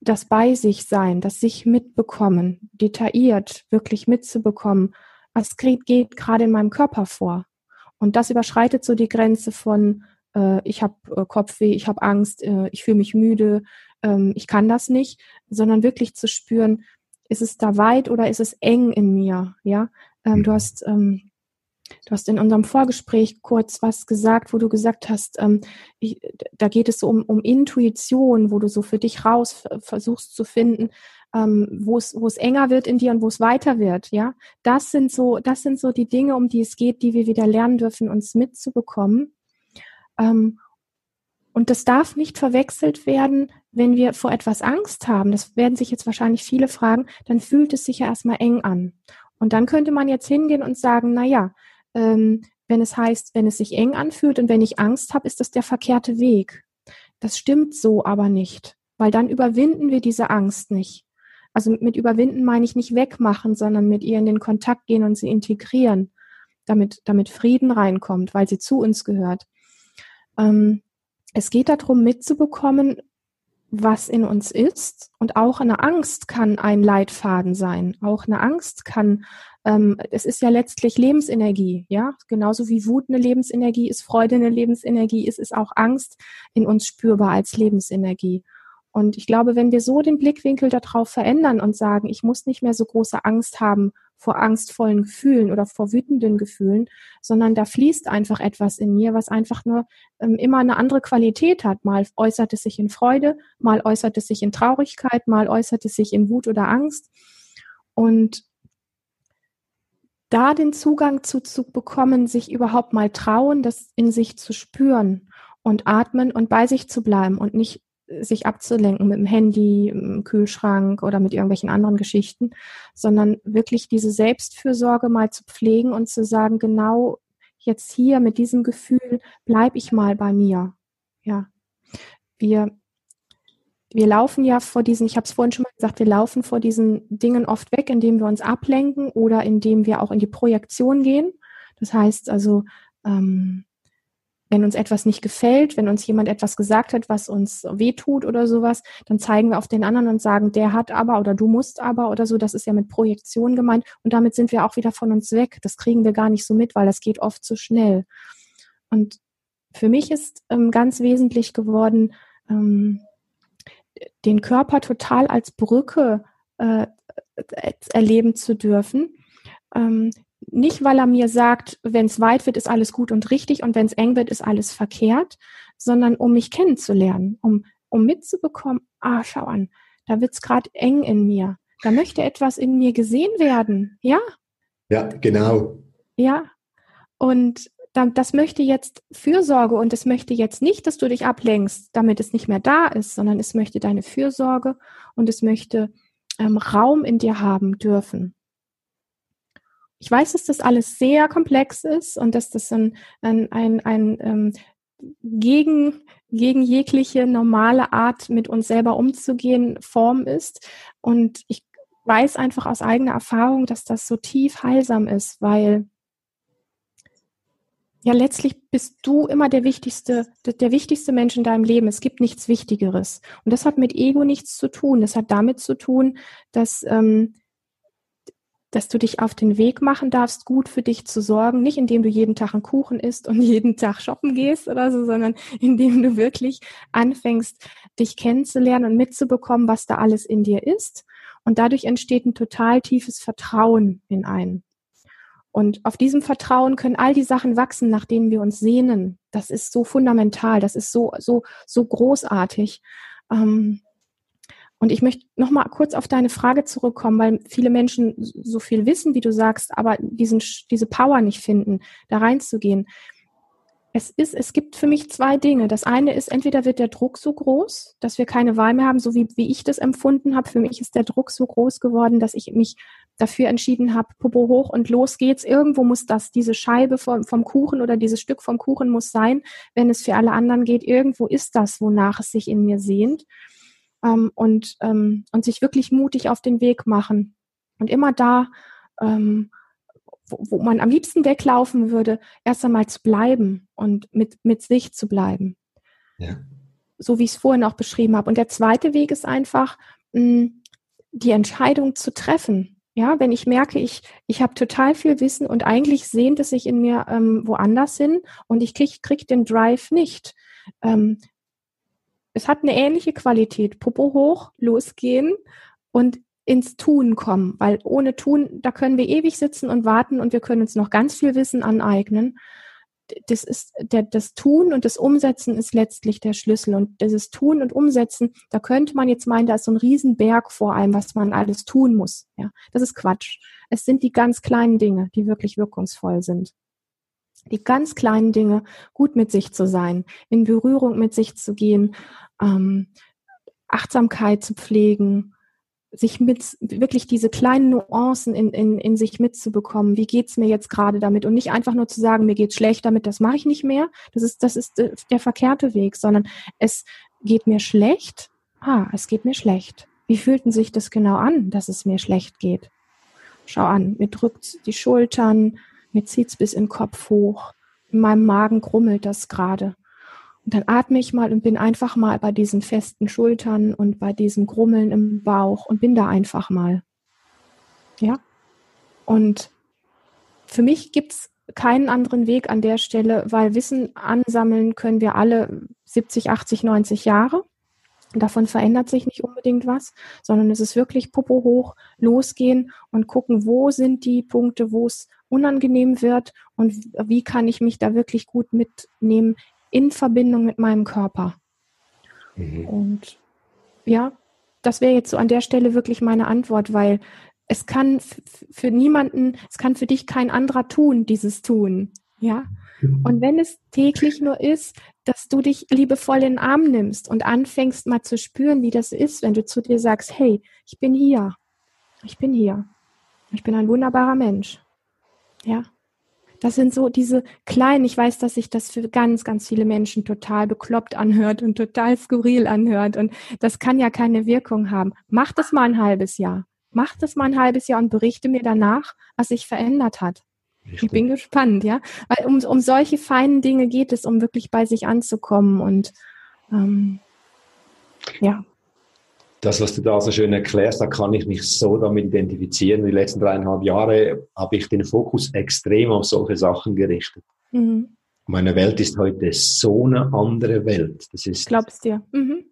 das bei sich sein, das sich mitbekommen, detailliert wirklich mitzubekommen, was geht, geht gerade in meinem Körper vor. Und das überschreitet so die Grenze von, äh, ich habe äh, Kopfweh, ich habe Angst, äh, ich fühle mich müde, ähm, ich kann das nicht, sondern wirklich zu spüren, ist es da weit oder ist es eng in mir? Ja, ähm, du mhm. hast ähm, Du hast in unserem Vorgespräch kurz was gesagt, wo du gesagt hast, ähm, ich, da geht es so um, um Intuition, wo du so für dich raus versuchst zu finden, ähm, wo es wo es enger wird in dir und wo es weiter wird. Ja, das sind so das sind so die Dinge, um die es geht, die wir wieder lernen dürfen, uns mitzubekommen. Ähm, und das darf nicht verwechselt werden, wenn wir vor etwas Angst haben. Das werden sich jetzt wahrscheinlich viele fragen. Dann fühlt es sich ja erstmal eng an. Und dann könnte man jetzt hingehen und sagen, na ja, ähm, wenn es heißt, wenn es sich eng anfühlt und wenn ich Angst habe, ist das der verkehrte Weg. Das stimmt so aber nicht, weil dann überwinden wir diese Angst nicht. Also mit überwinden meine ich nicht wegmachen, sondern mit ihr in den Kontakt gehen und sie integrieren, damit, damit Frieden reinkommt, weil sie zu uns gehört. Ähm, es geht darum, mitzubekommen, was in uns ist. Und auch eine Angst kann ein Leitfaden sein. Auch eine Angst kann, ähm, es ist ja letztlich Lebensenergie, ja. Genauso wie Wut eine Lebensenergie ist, Freude eine Lebensenergie ist, ist auch Angst in uns spürbar als Lebensenergie. Und ich glaube, wenn wir so den Blickwinkel darauf verändern und sagen, ich muss nicht mehr so große Angst haben vor angstvollen Gefühlen oder vor wütenden Gefühlen, sondern da fließt einfach etwas in mir, was einfach nur ähm, immer eine andere Qualität hat. Mal äußert es sich in Freude, mal äußert es sich in Traurigkeit, mal äußert es sich in Wut oder Angst. Und da den Zugang zu, zu bekommen, sich überhaupt mal trauen, das in sich zu spüren und atmen und bei sich zu bleiben und nicht sich abzulenken mit dem Handy, im Kühlschrank oder mit irgendwelchen anderen Geschichten, sondern wirklich diese Selbstfürsorge mal zu pflegen und zu sagen, genau jetzt hier mit diesem Gefühl bleibe ich mal bei mir. Ja, wir wir laufen ja vor diesen, ich habe es vorhin schon mal gesagt, wir laufen vor diesen Dingen oft weg, indem wir uns ablenken oder indem wir auch in die Projektion gehen. Das heißt also, ähm, wenn uns etwas nicht gefällt, wenn uns jemand etwas gesagt hat, was uns wehtut oder sowas, dann zeigen wir auf den anderen und sagen, der hat aber oder du musst aber oder so. Das ist ja mit Projektion gemeint. Und damit sind wir auch wieder von uns weg. Das kriegen wir gar nicht so mit, weil das geht oft zu schnell. Und für mich ist ähm, ganz wesentlich geworden, ähm, den Körper total als Brücke äh, erleben zu dürfen. Ähm, nicht, weil er mir sagt, wenn es weit wird, ist alles gut und richtig und wenn es eng wird, ist alles verkehrt, sondern um mich kennenzulernen, um, um mitzubekommen, ah, schau an, da wird es gerade eng in mir. Da möchte etwas in mir gesehen werden, ja? Ja, genau. Ja. Und das möchte jetzt Fürsorge und es möchte jetzt nicht, dass du dich ablenkst, damit es nicht mehr da ist, sondern es möchte deine Fürsorge und es möchte ähm, Raum in dir haben dürfen ich weiß, dass das alles sehr komplex ist und dass das ein, ein, ein, ein ähm, gegen, gegen jegliche normale Art, mit uns selber umzugehen, Form ist. Und ich weiß einfach aus eigener Erfahrung, dass das so tief heilsam ist, weil ja letztlich bist du immer der wichtigste, der wichtigste Mensch in deinem Leben. Es gibt nichts Wichtigeres. Und das hat mit Ego nichts zu tun. Das hat damit zu tun, dass ähm, dass du dich auf den Weg machen darfst, gut für dich zu sorgen, nicht indem du jeden Tag einen Kuchen isst und jeden Tag shoppen gehst oder so, sondern indem du wirklich anfängst, dich kennenzulernen und mitzubekommen, was da alles in dir ist. Und dadurch entsteht ein total tiefes Vertrauen in einen. Und auf diesem Vertrauen können all die Sachen wachsen, nach denen wir uns sehnen. Das ist so fundamental, das ist so, so, so großartig. Ähm, und ich möchte noch mal kurz auf deine Frage zurückkommen, weil viele Menschen so viel wissen, wie du sagst, aber diesen, diese Power nicht finden, da reinzugehen. Es ist, es gibt für mich zwei Dinge. Das eine ist, entweder wird der Druck so groß, dass wir keine Wahl mehr haben, so wie, wie ich das empfunden habe. Für mich ist der Druck so groß geworden, dass ich mich dafür entschieden habe, Popo hoch und los geht's. Irgendwo muss das, diese Scheibe vom, vom Kuchen oder dieses Stück vom Kuchen muss sein, wenn es für alle anderen geht. Irgendwo ist das, wonach es sich in mir sehnt ähm, und, ähm, und sich wirklich mutig auf den Weg machen. Und immer da, ähm, wo, wo man am liebsten weglaufen würde, erst einmal zu bleiben und mit, mit sich zu bleiben. Ja. So wie ich es vorhin auch beschrieben habe. Und der zweite Weg ist einfach, mh, die Entscheidung zu treffen. Ja, wenn ich merke, ich, ich habe total viel Wissen und eigentlich sehnt es sich in mir ähm, woanders hin und ich kriege krieg den Drive nicht, ähm, es hat eine ähnliche Qualität. Popo hoch, losgehen und ins Tun kommen, weil ohne Tun, da können wir ewig sitzen und warten und wir können uns noch ganz viel Wissen aneignen. Das ist der, das Tun und das Umsetzen ist letztlich der Schlüssel. Und dieses Tun und Umsetzen, da könnte man jetzt meinen, da ist so ein Riesenberg vor allem, was man alles tun muss. Ja, das ist Quatsch. Es sind die ganz kleinen Dinge, die wirklich wirkungsvoll sind die ganz kleinen Dinge, gut mit sich zu sein, in Berührung mit sich zu gehen, ähm, Achtsamkeit zu pflegen, sich mit wirklich diese kleinen Nuancen in, in, in sich mitzubekommen. Wie geht's mir jetzt gerade damit? Und nicht einfach nur zu sagen, mir geht's schlecht damit, das mache ich nicht mehr. Das ist, das ist der verkehrte Weg, sondern es geht mir schlecht. Ah, es geht mir schlecht. Wie fühlt denn sich das genau an, dass es mir schlecht geht? Schau an, mir drückt die Schultern, mir zieht's bis in den Kopf hoch. In meinem Magen grummelt das gerade. Und dann atme ich mal und bin einfach mal bei diesen festen Schultern und bei diesem Grummeln im Bauch und bin da einfach mal. Ja. Und für mich gibt's keinen anderen Weg an der Stelle, weil Wissen ansammeln können wir alle 70, 80, 90 Jahre. Davon verändert sich nicht unbedingt was, sondern es ist wirklich Popo hoch, losgehen und gucken, wo sind die Punkte, wo es unangenehm wird und wie kann ich mich da wirklich gut mitnehmen in Verbindung mit meinem Körper. Mhm. Und ja, das wäre jetzt so an der Stelle wirklich meine Antwort, weil es kann für niemanden, es kann für dich kein anderer tun, dieses Tun. Ja. Und wenn es täglich nur ist, dass du dich liebevoll in den Arm nimmst und anfängst mal zu spüren, wie das ist, wenn du zu dir sagst, hey, ich bin hier. Ich bin hier. Ich bin ein wunderbarer Mensch. Ja. Das sind so diese kleinen, ich weiß, dass sich das für ganz, ganz viele Menschen total bekloppt anhört und total skurril anhört. Und das kann ja keine Wirkung haben. Mach das mal ein halbes Jahr. Mach das mal ein halbes Jahr und berichte mir danach, was sich verändert hat. Richtig. Ich bin gespannt, ja. Weil um, um solche feinen Dinge geht es, um wirklich bei sich anzukommen und ähm, ja. Das, was du da so schön erklärst, da kann ich mich so damit identifizieren. Die letzten dreieinhalb Jahre habe ich den Fokus extrem auf solche Sachen gerichtet. Mhm. Meine Welt ist heute so eine andere Welt. Das ist. Glaubst dir? Mhm.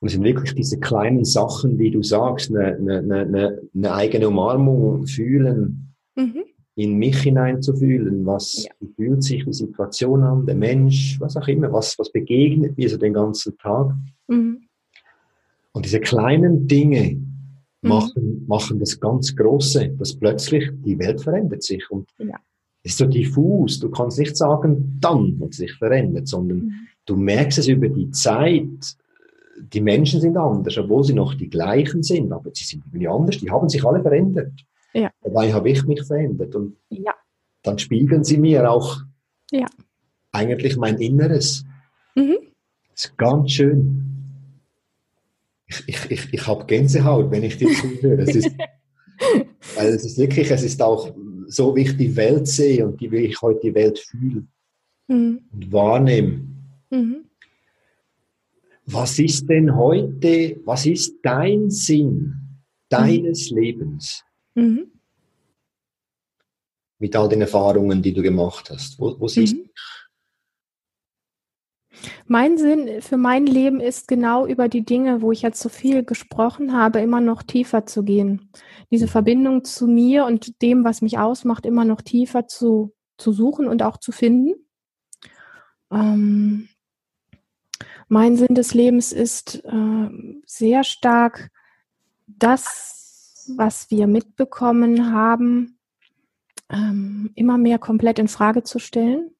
Und es sind wirklich diese kleinen Sachen, die du sagst, eine, eine, eine, eine eigene Umarmung fühlen, mhm in mich hineinzufühlen, was ja. fühlt sich die Situation an, der Mensch, was auch immer, was, was begegnet mir so den ganzen Tag. Mhm. Und diese kleinen Dinge mhm. machen, machen das ganz Große, dass plötzlich die Welt verändert sich und ja. ist so diffus. Du kannst nicht sagen, dann hat sich verändert, sondern mhm. du merkst es über die Zeit. Die Menschen sind anders, obwohl sie noch die gleichen sind, aber sie sind irgendwie anders. Die haben sich alle verändert. Ja. Dabei habe ich mich verändert. Und ja. dann spiegeln sie mir auch ja. eigentlich mein Inneres. Mhm. Das ist ganz schön. Ich, ich, ich, ich habe Gänsehaut, wenn ich dir zuhöre. Es ist, weil es ist wirklich, es ist auch so, wie ich die Welt sehe und wie ich heute die Welt fühle mhm. und wahrnehme. Mhm. Was ist denn heute, was ist dein Sinn deines mhm. Lebens? Mhm. Mit all den Erfahrungen, die du gemacht hast. Wo, wo siehst mhm. mein Sinn für mein Leben ist genau über die Dinge, wo ich jetzt so viel gesprochen habe, immer noch tiefer zu gehen. Diese. Verbindung zu mir und dem, was mich ausmacht, immer noch tiefer zu, zu suchen und auch zu finden. Ähm, mein Sinn des Lebens ist äh, sehr stark das was wir mitbekommen haben, ähm, immer mehr komplett in Frage zu stellen.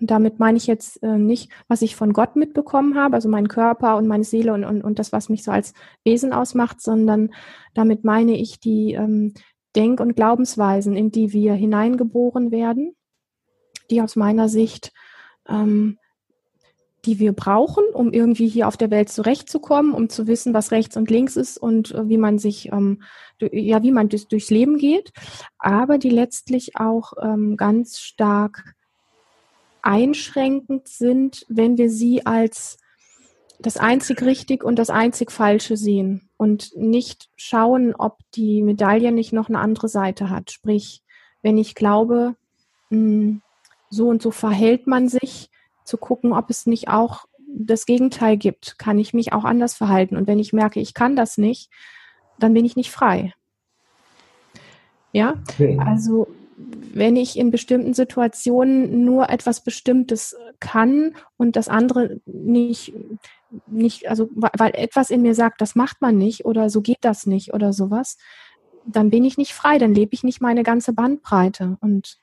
Und damit meine ich jetzt äh, nicht, was ich von Gott mitbekommen habe, also meinen Körper und meine Seele und, und, und das, was mich so als Wesen ausmacht, sondern damit meine ich die ähm, Denk- und Glaubensweisen, in die wir hineingeboren werden, die aus meiner Sicht ähm, die wir brauchen, um irgendwie hier auf der Welt zurechtzukommen, um zu wissen, was rechts und links ist und äh, wie man sich, ähm, ja, wie man durch, durchs Leben geht, aber die letztlich auch ähm, ganz stark einschränkend sind, wenn wir sie als das einzig richtig und das einzig falsche sehen und nicht schauen, ob die Medaille nicht noch eine andere Seite hat. Sprich, wenn ich glaube, mh, hm, so und so verhält man sich, zu gucken, ob es nicht auch das Gegenteil gibt. Kann ich mich auch anders verhalten? Und wenn ich merke, ich kann das nicht, dann bin ich nicht frei. Ja, okay. also wenn ich in bestimmten Situationen nur etwas Bestimmtes kann und das andere nicht, nicht, also weil etwas in mir sagt, das macht man nicht oder so geht das nicht oder sowas, dann bin ich nicht frei, dann lebe ich nicht meine ganze Bandbreite. Und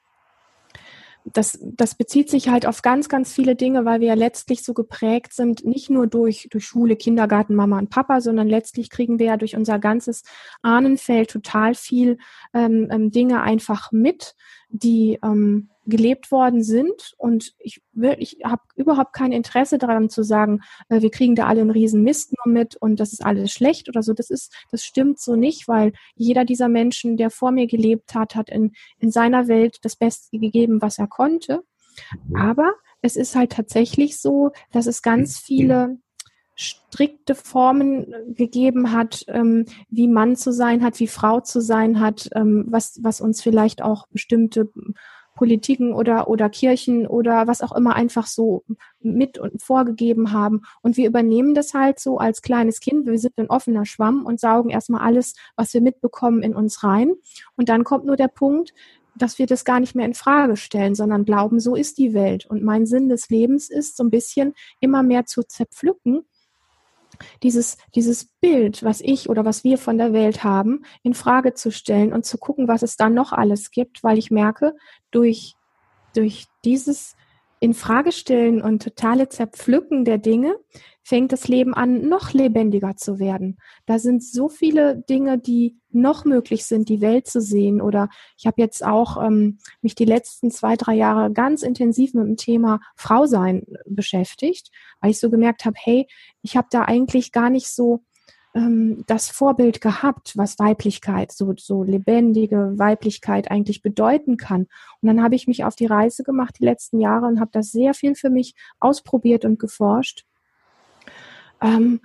das, das bezieht sich halt auf ganz, ganz viele Dinge, weil wir ja letztlich so geprägt sind, nicht nur durch, durch Schule, Kindergarten, Mama und Papa, sondern letztlich kriegen wir ja durch unser ganzes Ahnenfeld total viel ähm, ähm, Dinge einfach mit, die, ähm, gelebt worden sind. Und ich, ich habe überhaupt kein Interesse daran zu sagen, äh, wir kriegen da alle einen riesen Mist nur mit und das ist alles schlecht oder so. Das ist, das stimmt so nicht, weil jeder dieser Menschen, der vor mir gelebt hat, hat in, in seiner Welt das Beste gegeben, was er konnte. Mhm. Aber es ist halt tatsächlich so, dass es ganz viele strikte Formen gegeben hat, ähm, wie Mann zu sein hat, wie Frau zu sein hat, ähm, was, was uns vielleicht auch bestimmte Politiken oder, oder Kirchen oder was auch immer einfach so mit und vorgegeben haben. Und wir übernehmen das halt so als kleines Kind. Wir sind ein offener Schwamm und saugen erstmal alles, was wir mitbekommen, in uns rein. Und dann kommt nur der Punkt, dass wir das gar nicht mehr in Frage stellen, sondern glauben, so ist die Welt. Und mein Sinn des Lebens ist, so ein bisschen immer mehr zu zerpflücken dieses, dieses Bild, was ich oder was wir von der Welt haben, in Frage zu stellen und zu gucken, was es da noch alles gibt, weil ich merke, durch, durch dieses in Frage stellen und totale Zerpflücken der Dinge fängt das Leben an, noch lebendiger zu werden. Da sind so viele Dinge, die noch möglich sind, die Welt zu sehen. Oder ich habe jetzt auch ähm, mich die letzten zwei, drei Jahre ganz intensiv mit dem Thema Frau sein beschäftigt, weil ich so gemerkt habe, hey, ich habe da eigentlich gar nicht so ähm, das Vorbild gehabt, was Weiblichkeit, so, so lebendige Weiblichkeit eigentlich bedeuten kann. Und dann habe ich mich auf die Reise gemacht die letzten Jahre und habe das sehr viel für mich ausprobiert und geforscht. Ähm,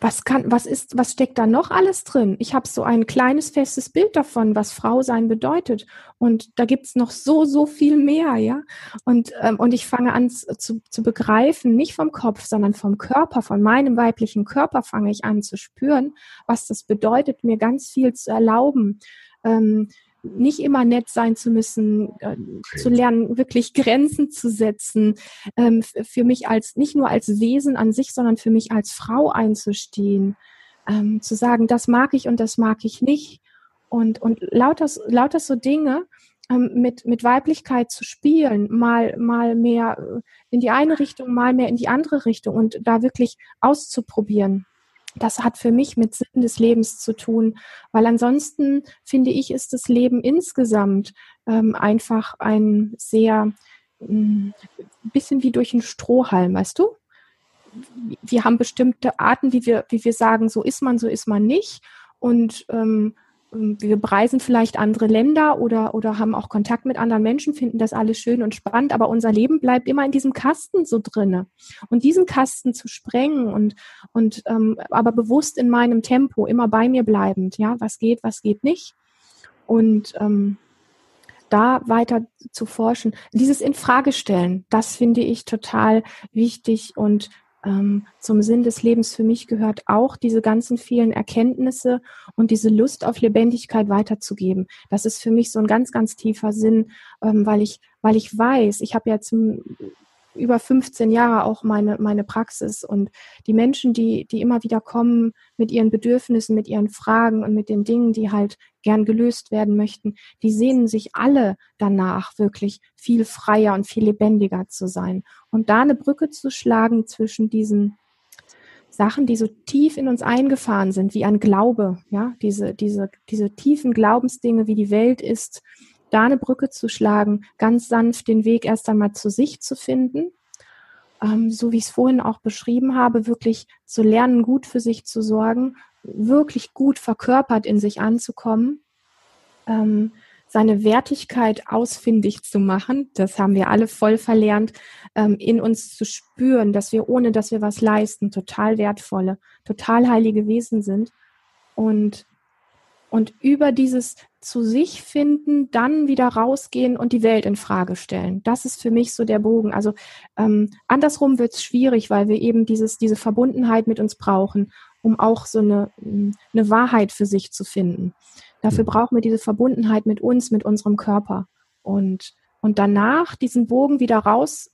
was kann, was ist, was steckt da noch alles drin? Ich habe so ein kleines festes Bild davon, was Frau sein bedeutet. Und da gibt's noch so, so viel mehr, ja. Und, ähm, und ich fange an zu, zu begreifen, nicht vom Kopf, sondern vom Körper, von meinem weiblichen Körper fange ich an zu spüren, was das bedeutet, mir ganz viel zu erlauben. Ähm, nicht immer nett sein zu müssen, äh, zu lernen, wirklich Grenzen zu setzen, ähm, für mich als, nicht nur als Wesen an sich, sondern für mich als Frau einzustehen, ähm, zu sagen, das mag ich und das mag ich nicht. Und, und lauter, lauter so Dinge, ähm, mit, mit Weiblichkeit zu spielen, mal, mal mehr äh, in die eine Richtung, mal mehr in die andere Richtung und da wirklich auszuprobieren das hat für mich mit Sinn des Lebens zu tun, weil ansonsten finde ich, ist das Leben insgesamt ähm, einfach ein sehr ein mm, bisschen wie durch einen Strohhalm, weißt du? Wir haben bestimmte Arten, wie wir, wie wir sagen, so ist man, so ist man nicht. Und ähm, wir bereisen vielleicht andere Länder oder, oder haben auch Kontakt mit anderen Menschen, finden das alles schön und spannend, aber unser Leben bleibt immer in diesem Kasten so drinne. Und diesen Kasten zu sprengen und, und ähm, aber bewusst in meinem Tempo, immer bei mir bleibend, ja, was geht, was geht nicht. Und ähm, da weiter zu forschen. Dieses Infragestellen, das finde ich total wichtig und ähm, zum Sinn des Lebens für mich gehört auch, diese ganzen vielen Erkenntnisse und diese Lust auf Lebendigkeit weiterzugeben. Das ist für mich so ein ganz, ganz tiefer Sinn, ähm, weil ich, weil ich weiß, ich habe jetzt über 15 Jahre auch meine, meine Praxis und die Menschen, die, die immer wieder kommen mit ihren Bedürfnissen, mit ihren Fragen und mit den Dingen, die halt gern gelöst werden möchten, die sehnen sich alle danach, wirklich viel freier und viel lebendiger zu sein. Und da eine Brücke zu schlagen zwischen diesen Sachen, die so tief in uns eingefahren sind, wie ein Glaube, ja, diese, diese, diese tiefen Glaubensdinge, wie die Welt ist, da eine Brücke zu schlagen, ganz sanft den Weg erst einmal zu sich zu finden, ähm, so wie ich es vorhin auch beschrieben habe, wirklich zu lernen, gut für sich zu sorgen, wirklich gut verkörpert in sich anzukommen, ähm, seine Wertigkeit ausfindig zu machen, das haben wir alle voll verlernt, ähm, in uns zu spüren, dass wir ohne, dass wir was leisten, total wertvolle, total heilige Wesen sind und und über dieses zu sich finden, dann wieder rausgehen und die Welt in Frage stellen. Das ist für mich so der Bogen. Also ähm, andersrum wird es schwierig, weil wir eben dieses, diese Verbundenheit mit uns brauchen, um auch so eine, eine Wahrheit für sich zu finden. Dafür mhm. brauchen wir diese Verbundenheit mit uns, mit unserem Körper. Und, und danach diesen Bogen wieder raus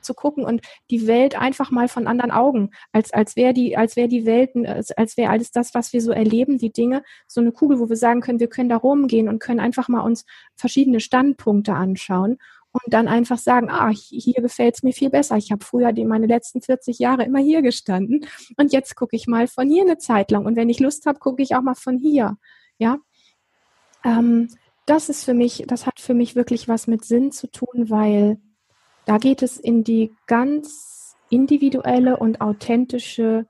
zu gucken und die Welt einfach mal von anderen Augen, als, als wäre die, als wäre die Welt, als, als wäre alles das, was wir so erleben, die Dinge, so eine Kugel, wo wir sagen können, wir können da rumgehen und können einfach mal uns verschiedene Standpunkte anschauen und dann einfach sagen, ah, hier gefällt es mir viel besser. Ich habe früher die, meine letzten 40 Jahre immer hier gestanden und jetzt gucke ich mal von hier eine Zeit lang und wenn ich Lust habe, gucke ich auch mal von hier. Ja, ähm, das ist für mich, das hat für mich wirklich was mit Sinn zu tun, weil da geht es in die ganz individuelle und authentische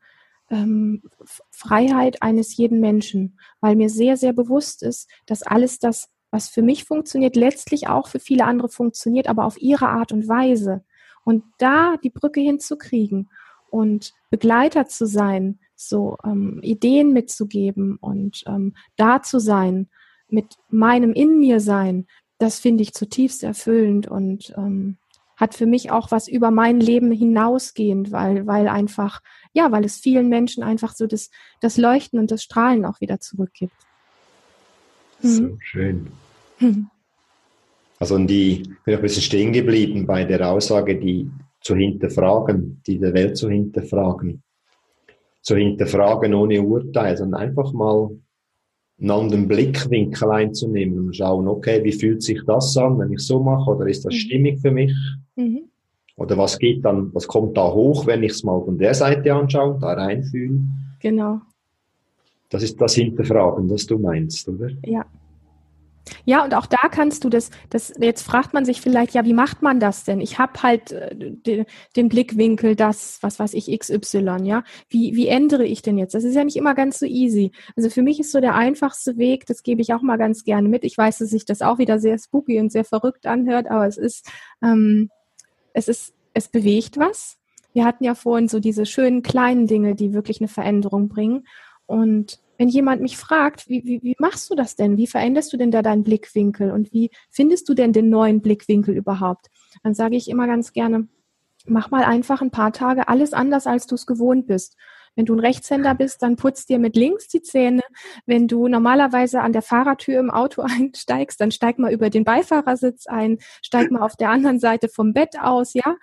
ähm, Freiheit eines jeden Menschen, weil mir sehr, sehr bewusst ist, dass alles das, was für mich funktioniert, letztlich auch für viele andere funktioniert, aber auf ihre Art und Weise. Und da die Brücke hinzukriegen und Begleiter zu sein, so ähm, Ideen mitzugeben und ähm, da zu sein, mit meinem in mir sein, das finde ich zutiefst erfüllend und ähm, hat für mich auch was über mein Leben hinausgehend, weil, weil einfach, ja, weil es vielen Menschen einfach so das, das Leuchten und das Strahlen auch wieder zurückgibt. Mhm. So schön. Also die, ich bin ein bisschen stehen geblieben bei der Aussage, die zu hinterfragen, die der Welt zu hinterfragen. Zu hinterfragen ohne Urteil, sondern einfach mal einen anderen Blickwinkel einzunehmen und schauen, okay, wie fühlt sich das an, wenn ich so mache, oder ist das mhm. stimmig für mich? Mhm. Oder was geht dann, was kommt da hoch, wenn ich es mal von der Seite anschaue, da reinfühlen? Genau. Das ist das Hinterfragen, was du meinst, oder? Ja, ja, und auch da kannst du das, das, jetzt fragt man sich vielleicht, ja, wie macht man das denn? Ich habe halt äh, den, den Blickwinkel, das, was weiß ich, XY, ja. Wie, wie ändere ich denn jetzt? Das ist ja nicht immer ganz so easy. Also für mich ist so der einfachste Weg, das gebe ich auch mal ganz gerne mit. Ich weiß, dass sich das auch wieder sehr spooky und sehr verrückt anhört, aber es ist, ähm, es ist, es bewegt was. Wir hatten ja vorhin so diese schönen kleinen Dinge, die wirklich eine Veränderung bringen. Und wenn jemand mich fragt, wie, wie, wie machst du das denn? Wie veränderst du denn da deinen Blickwinkel? Und wie findest du denn den neuen Blickwinkel überhaupt? Dann sage ich immer ganz gerne, mach mal einfach ein paar Tage alles anders, als du es gewohnt bist. Wenn du ein Rechtshänder bist, dann putz dir mit links die Zähne. Wenn du normalerweise an der Fahrertür im Auto einsteigst, dann steig mal über den Beifahrersitz ein, steig mal auf der anderen Seite vom Bett aus, ja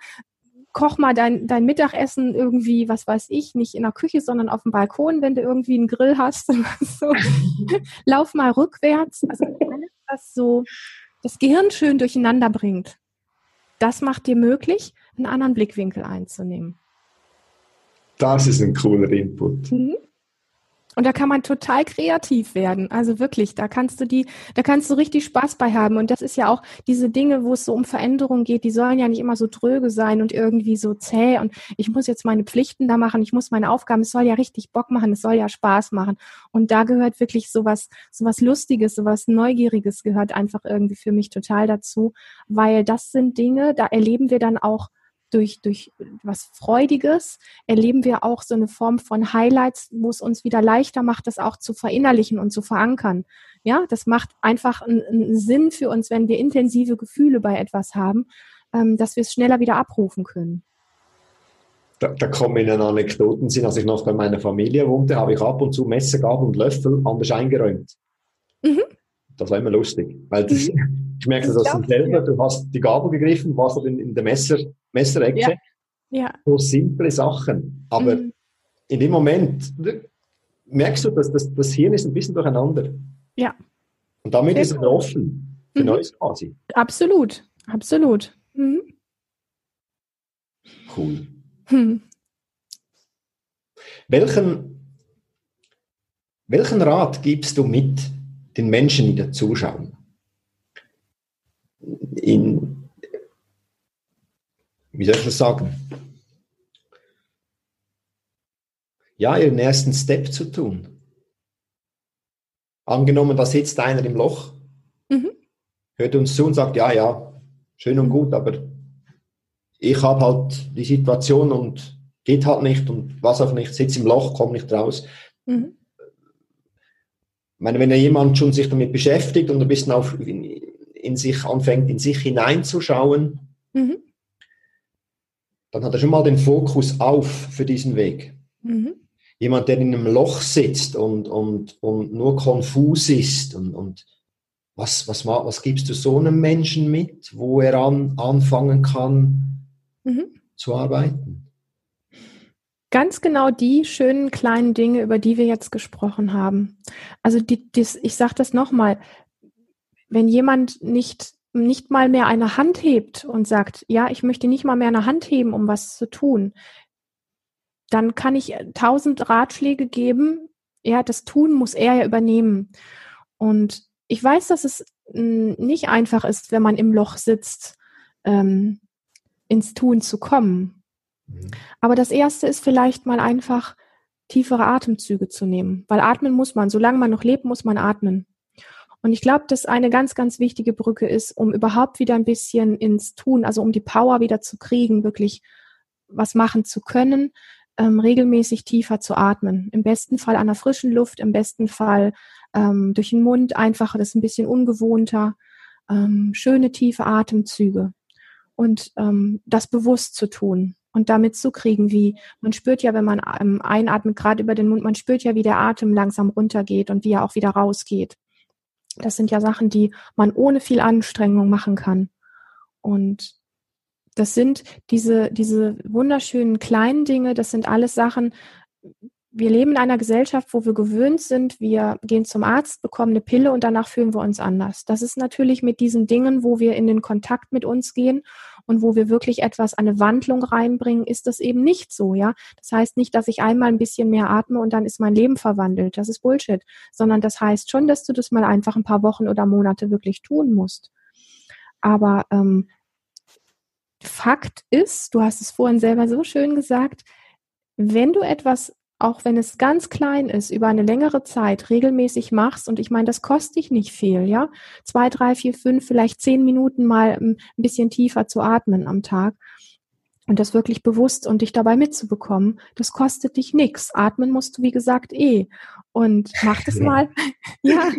koch mal dein, dein Mittagessen irgendwie, was weiß ich, nicht in der Küche, sondern auf dem Balkon, wenn du irgendwie einen Grill hast. so. Lauf mal rückwärts. Also alles, was so das Gehirn schön durcheinander bringt, das macht dir möglich, einen anderen Blickwinkel einzunehmen. Das ist ein cooler Input. Mhm. Und da kann man total kreativ werden. Also wirklich, da kannst du die, da kannst du richtig Spaß bei haben. Und das ist ja auch diese Dinge, wo es so um Veränderung geht, die sollen ja nicht immer so tröge sein und irgendwie so zäh. Und ich muss jetzt meine Pflichten da machen, ich muss meine Aufgaben, es soll ja richtig Bock machen, es soll ja Spaß machen. Und da gehört wirklich sowas, sowas Lustiges, sowas Neugieriges gehört einfach irgendwie für mich total dazu, weil das sind Dinge, da erleben wir dann auch durch, durch was Freudiges erleben wir auch so eine Form von Highlights, wo es uns wieder leichter macht, das auch zu verinnerlichen und zu verankern. Ja, das macht einfach einen, einen Sinn für uns, wenn wir intensive Gefühle bei etwas haben, ähm, dass wir es schneller wieder abrufen können. Da, da kommen in Anekdoten sind, als ich noch bei meiner Familie wohnte, habe ich ab und zu Messer, Gabel und Löffel anders eingeräumt. Mhm. Das war immer lustig, weil das, mhm. ich merke das selber, du hast die Gabel gegriffen, warst in, in der Messer, Messerecke. Ja. ja. So simple Sachen. Aber mhm. in dem Moment merkst du, dass das, das Hirn ist ein bisschen durcheinander. Ja. Und damit Sehr ist er offen für mhm. Neues quasi. Absolut, absolut. Mhm. Cool. Hm. Welchen, welchen Rat gibst du mit den Menschen, die da zuschauen? In, wie soll ich das sagen? Ja, ihren ersten Step zu tun. Angenommen, da sitzt einer im Loch, mhm. hört uns zu und sagt, ja, ja, schön und gut, aber ich habe halt die Situation und geht halt nicht und was auch nicht, sitze im Loch, komme nicht raus. Mhm. Ich meine, wenn ja jemand schon sich damit beschäftigt und ein bisschen auf in, in sich anfängt, in sich hineinzuschauen, mhm dann hat er schon mal den Fokus auf für diesen Weg. Mhm. Jemand, der in einem Loch sitzt und, und, und nur konfus ist und, und was, was, was gibst du so einem Menschen mit, wo er an, anfangen kann mhm. zu arbeiten? Ganz genau die schönen kleinen Dinge, über die wir jetzt gesprochen haben. Also die, dies, ich sage das nochmal, wenn jemand nicht nicht mal mehr eine Hand hebt und sagt, ja, ich möchte nicht mal mehr eine Hand heben, um was zu tun, dann kann ich tausend Ratschläge geben. Ja, das Tun muss er ja übernehmen. Und ich weiß, dass es nicht einfach ist, wenn man im Loch sitzt, ähm, ins Tun zu kommen. Mhm. Aber das Erste ist vielleicht mal einfach tiefere Atemzüge zu nehmen, weil atmen muss man. Solange man noch lebt, muss man atmen. Und ich glaube, dass eine ganz, ganz wichtige Brücke ist, um überhaupt wieder ein bisschen ins Tun, also um die Power wieder zu kriegen, wirklich was machen zu können, ähm, regelmäßig tiefer zu atmen. Im besten Fall an der frischen Luft, im besten Fall ähm, durch den Mund einfach, das ist ein bisschen ungewohnter. Ähm, schöne tiefe Atemzüge und ähm, das bewusst zu tun und damit zu kriegen, wie man spürt ja, wenn man ähm, einatmet, gerade über den Mund, man spürt ja, wie der Atem langsam runtergeht und wie er auch wieder rausgeht. Das sind ja Sachen, die man ohne viel Anstrengung machen kann. Und das sind diese, diese wunderschönen kleinen Dinge, das sind alles Sachen, wir leben in einer Gesellschaft, wo wir gewöhnt sind, wir gehen zum Arzt, bekommen eine Pille und danach fühlen wir uns anders. Das ist natürlich mit diesen Dingen, wo wir in den Kontakt mit uns gehen und wo wir wirklich etwas, eine Wandlung reinbringen, ist das eben nicht so, ja. Das heißt nicht, dass ich einmal ein bisschen mehr atme und dann ist mein Leben verwandelt. Das ist Bullshit. Sondern das heißt schon, dass du das mal einfach ein paar Wochen oder Monate wirklich tun musst. Aber ähm, Fakt ist, du hast es vorhin selber so schön gesagt, wenn du etwas auch wenn es ganz klein ist, über eine längere Zeit regelmäßig machst, und ich meine, das kostet dich nicht viel, ja, zwei, drei, vier, fünf, vielleicht zehn Minuten mal ein bisschen tiefer zu atmen am Tag und das wirklich bewusst und dich dabei mitzubekommen, das kostet dich nichts. Atmen musst du, wie gesagt, eh. Und mach das mal, ja,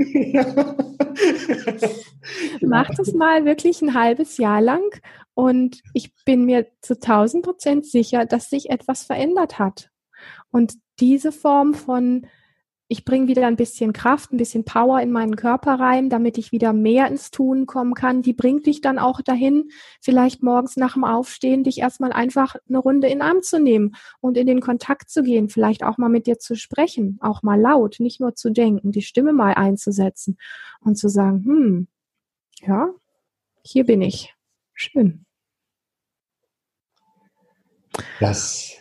mach das mal wirklich ein halbes Jahr lang und ich bin mir zu tausend Prozent sicher, dass sich etwas verändert hat. Und diese Form von, ich bringe wieder ein bisschen Kraft, ein bisschen Power in meinen Körper rein, damit ich wieder mehr ins Tun kommen kann, die bringt dich dann auch dahin, vielleicht morgens nach dem Aufstehen, dich erstmal einfach eine Runde in den Arm zu nehmen und in den Kontakt zu gehen, vielleicht auch mal mit dir zu sprechen, auch mal laut, nicht nur zu denken, die Stimme mal einzusetzen und zu sagen, hm, ja, hier bin ich. Schön. Das.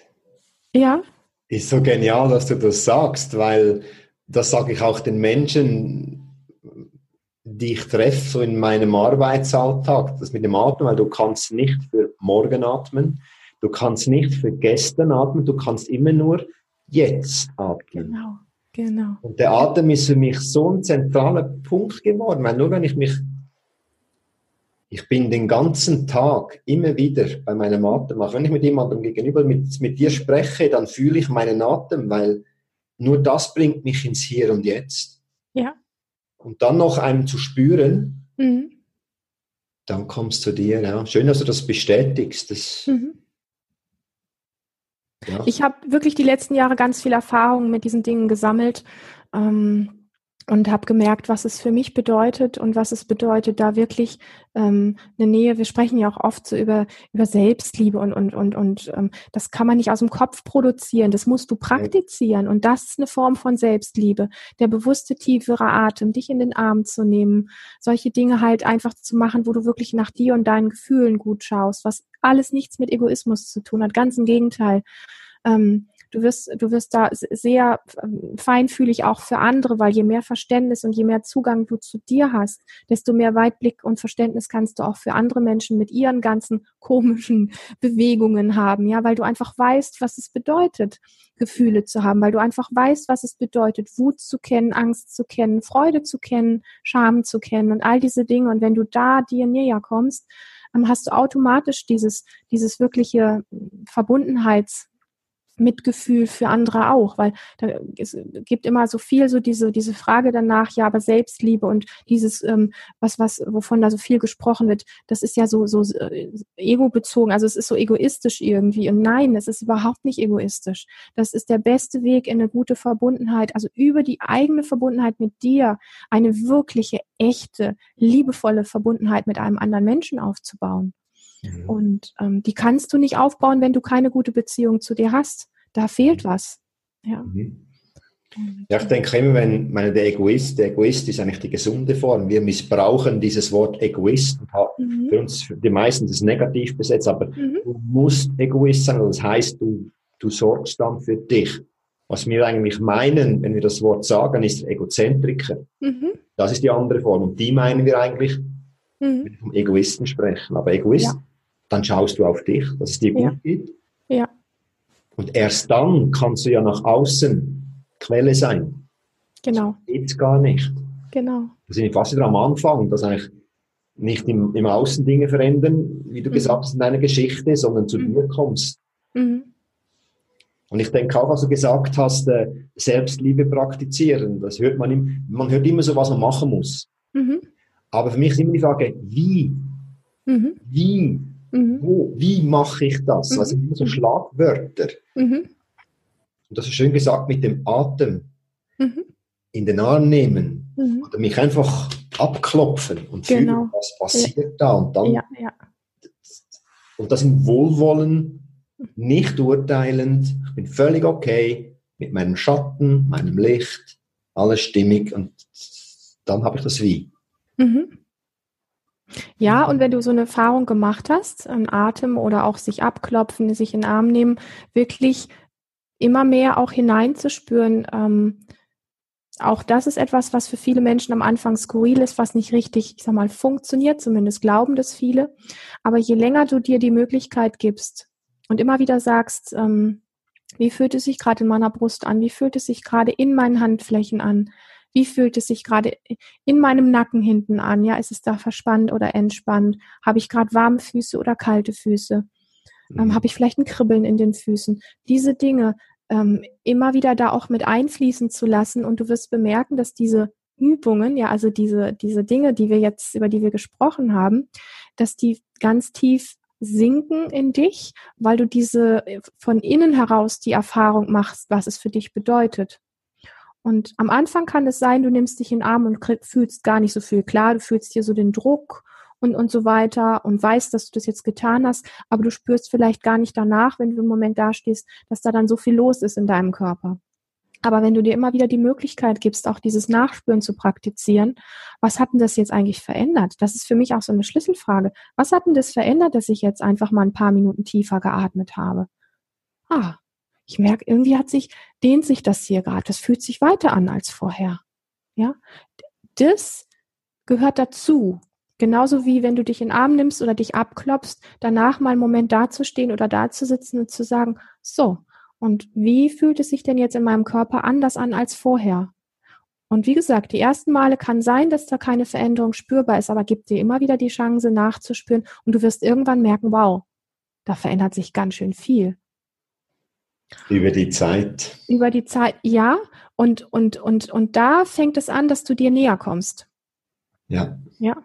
Ja ist so genial, dass du das sagst, weil das sage ich auch den Menschen, die ich treffe, so in meinem Arbeitsalltag, das mit dem Atmen, weil du kannst nicht für morgen atmen, du kannst nicht für gestern atmen, du kannst immer nur jetzt atmen. Genau, genau. Und der Atem ist für mich so ein zentraler Punkt geworden, weil nur wenn ich mich ich bin den ganzen Tag immer wieder bei meinem Atem. Auch wenn ich mit jemandem gegenüber mit, mit dir spreche, dann fühle ich meinen Atem, weil nur das bringt mich ins Hier und Jetzt. Ja. Und dann noch einem zu spüren, mhm. dann kommst du dir. Ja. Schön, dass du das bestätigst. Das, mhm. ja. Ich habe wirklich die letzten Jahre ganz viel Erfahrung mit diesen Dingen gesammelt. Ähm, und habe gemerkt, was es für mich bedeutet und was es bedeutet, da wirklich ähm, eine Nähe. Wir sprechen ja auch oft so über über Selbstliebe und und und und ähm, das kann man nicht aus dem Kopf produzieren. Das musst du praktizieren und das ist eine Form von Selbstliebe. Der bewusste tiefere Atem, dich in den Arm zu nehmen, solche Dinge halt einfach zu machen, wo du wirklich nach dir und deinen Gefühlen gut schaust, was alles nichts mit Egoismus zu tun hat. Ganz im Gegenteil. Ähm, du wirst, du wirst da sehr ähm, feinfühlig auch für andere, weil je mehr Verständnis und je mehr Zugang du zu dir hast, desto mehr Weitblick und Verständnis kannst du auch für andere Menschen mit ihren ganzen komischen Bewegungen haben, ja, weil du einfach weißt, was es bedeutet, Gefühle zu haben, weil du einfach weißt, was es bedeutet, Wut zu kennen, Angst zu kennen, Freude zu kennen, Scham zu kennen und all diese Dinge. Und wenn du da dir näher kommst, ähm, hast du automatisch dieses, dieses wirkliche Verbundenheits Mitgefühl für andere auch, weil da, es gibt immer so viel so diese diese Frage danach, ja, aber Selbstliebe und dieses ähm, was was wovon da so viel gesprochen wird, das ist ja so so äh, ego bezogen, also es ist so egoistisch irgendwie und nein, es ist überhaupt nicht egoistisch. Das ist der beste Weg in eine gute Verbundenheit, also über die eigene Verbundenheit mit dir eine wirkliche echte liebevolle Verbundenheit mit einem anderen Menschen aufzubauen. Mhm. Und ähm, die kannst du nicht aufbauen, wenn du keine gute Beziehung zu dir hast. Da fehlt was. Ja. Mhm. Ja, ich denke immer, wenn meine, der Egoist, der Egoist ist eigentlich die gesunde Form. Wir missbrauchen dieses Wort Egoist und haben mhm. für uns, für die meisten, das negativ besetzt, aber mhm. du musst Egoist sein, das heißt, du, du sorgst dann für dich. Was wir eigentlich meinen, wenn wir das Wort sagen, ist Egozentriker. Mhm. Das ist die andere Form. Und die meinen wir eigentlich, mhm. wenn wir vom Egoisten sprechen. Aber Egoist, ja. Dann schaust du auf dich, dass es dir gut ja. geht. Ja. Und erst dann kannst du ja nach außen Quelle sein. Genau. Das geht gar nicht. Genau. Da sind wir fast wieder am Anfang, dass eigentlich nicht im, im Außen Dinge verändern, wie du mhm. gesagt hast in deiner Geschichte, sondern zu mhm. dir kommst. Mhm. Und ich denke auch, was du gesagt hast, äh, Selbstliebe praktizieren, das hört man, im, man hört immer so, was man machen muss. Mhm. Aber für mich ist immer die Frage, wie? Mhm. Wie? Mhm. Wo? Wie mache ich das? Mhm. Also immer so Schlagwörter. Mhm. Und das ist schön gesagt mit dem Atem. Mhm. In den Arm nehmen. Mhm. Oder mich einfach abklopfen und genau. fühlen, was passiert ja. da. Und dann. Ja, ja. Und das im Wohlwollen nicht urteilend, ich bin völlig okay mit meinem Schatten, meinem Licht, alles stimmig und dann habe ich das Wie. Mhm. Ja, und wenn du so eine Erfahrung gemacht hast, ein Atem oder auch sich abklopfen, sich in den Arm nehmen, wirklich immer mehr auch hineinzuspüren, ähm, auch das ist etwas, was für viele Menschen am Anfang skurril ist, was nicht richtig, ich sag mal, funktioniert, zumindest glauben das viele. Aber je länger du dir die Möglichkeit gibst, und immer wieder sagst, ähm, wie fühlt es sich gerade in meiner Brust an? Wie fühlt es sich gerade in meinen Handflächen an? Wie fühlt es sich gerade in meinem Nacken hinten an? Ja, ist es da verspannt oder entspannt? Habe ich gerade warme Füße oder kalte Füße? Ähm, mhm. Habe ich vielleicht ein Kribbeln in den Füßen? Diese Dinge ähm, immer wieder da auch mit einfließen zu lassen und du wirst bemerken, dass diese Übungen, ja, also diese, diese Dinge, die wir jetzt, über die wir gesprochen haben, dass die ganz tief sinken in dich, weil du diese äh, von innen heraus die Erfahrung machst, was es für dich bedeutet. Und am Anfang kann es sein, du nimmst dich in den Arm und fühlst gar nicht so viel. Klar, du fühlst hier so den Druck und, und so weiter und weißt, dass du das jetzt getan hast, aber du spürst vielleicht gar nicht danach, wenn du im Moment dastehst, dass da dann so viel los ist in deinem Körper. Aber wenn du dir immer wieder die Möglichkeit gibst, auch dieses Nachspüren zu praktizieren, was hat denn das jetzt eigentlich verändert? Das ist für mich auch so eine Schlüsselfrage. Was hat denn das verändert, dass ich jetzt einfach mal ein paar Minuten tiefer geatmet habe? Ah, ich merke, irgendwie hat sich, dehnt sich das hier gerade. Das fühlt sich weiter an als vorher. Ja, das gehört dazu. Genauso wie wenn du dich in den Arm nimmst oder dich abklopfst, danach mal einen Moment dazustehen oder dazusitzen und zu sagen, so, und wie fühlt es sich denn jetzt in meinem Körper anders an als vorher? Und wie gesagt, die ersten Male kann sein, dass da keine Veränderung spürbar ist, aber gib dir immer wieder die Chance nachzuspüren und du wirst irgendwann merken, wow, da verändert sich ganz schön viel. Über die Zeit. Über die Zeit, ja. Und, und, und, und da fängt es an, dass du dir näher kommst. Ja. Ja.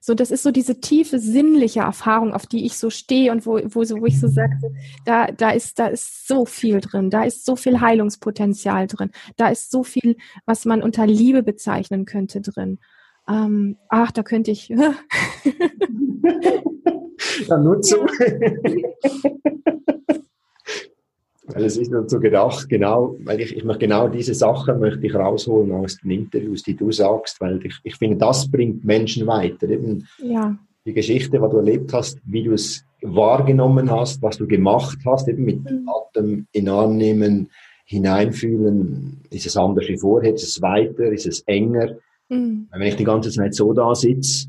So, das ist so diese tiefe sinnliche Erfahrung, auf die ich so stehe und wo, wo, wo ich so sage, da, da ist, da ist so viel drin, da ist so viel Heilungspotenzial drin, da ist so viel, was man unter Liebe bezeichnen könnte drin. Ähm, ach, da könnte ich. Dann nur zu. Weil es ist dazu gedacht, genau, weil ich, ich möchte genau diese Sachen möchte ich rausholen aus den Interviews, die du sagst, weil ich, ich finde, das bringt Menschen weiter. Eben ja. die Geschichte, was du erlebt hast, wie du es wahrgenommen hast, was du gemacht hast, eben mit mhm. Atem in Arm nehmen, hineinfühlen, ist es anders wie vorher, ist es weiter, ist es enger. Mhm. Wenn ich die ganze Zeit so da sitze,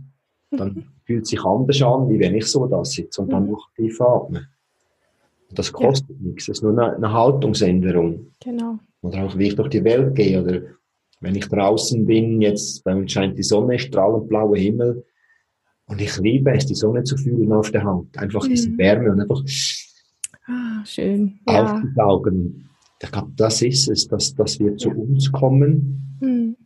dann mhm. fühlt es sich anders an, wie wenn ich so da sitze und dann mhm. noch tief atme. Das kostet ja. nichts, das ist nur eine, eine, Haltungsänderung. Genau. Oder auch wie ich durch die Welt gehe oder wenn ich draußen bin, jetzt bei uns scheint die Sonne, strahlend blauer Himmel und ich liebe es, die Sonne zu fühlen auf der Hand. Einfach mhm. diese Wärme und einfach ah, schön. aufzusaugen. Ja. Ich glaube, das ist es, dass, dass wir zu uns kommen mhm.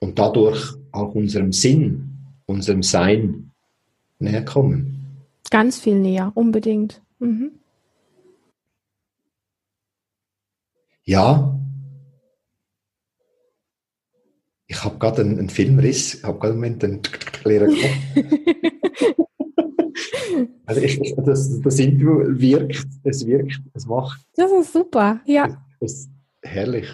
und dadurch auch unserem Sinn, unserem Sein näher kommen. Ganz viel näher, unbedingt. Mhm. Ja. Ich habe gerade einen, einen, Filmriss, ich habe gerade einen Moment einen leeren Kopf. also ich, das, das Interview wirkt, es wirkt, es macht. Das ist super, ja. Es ist herrlich.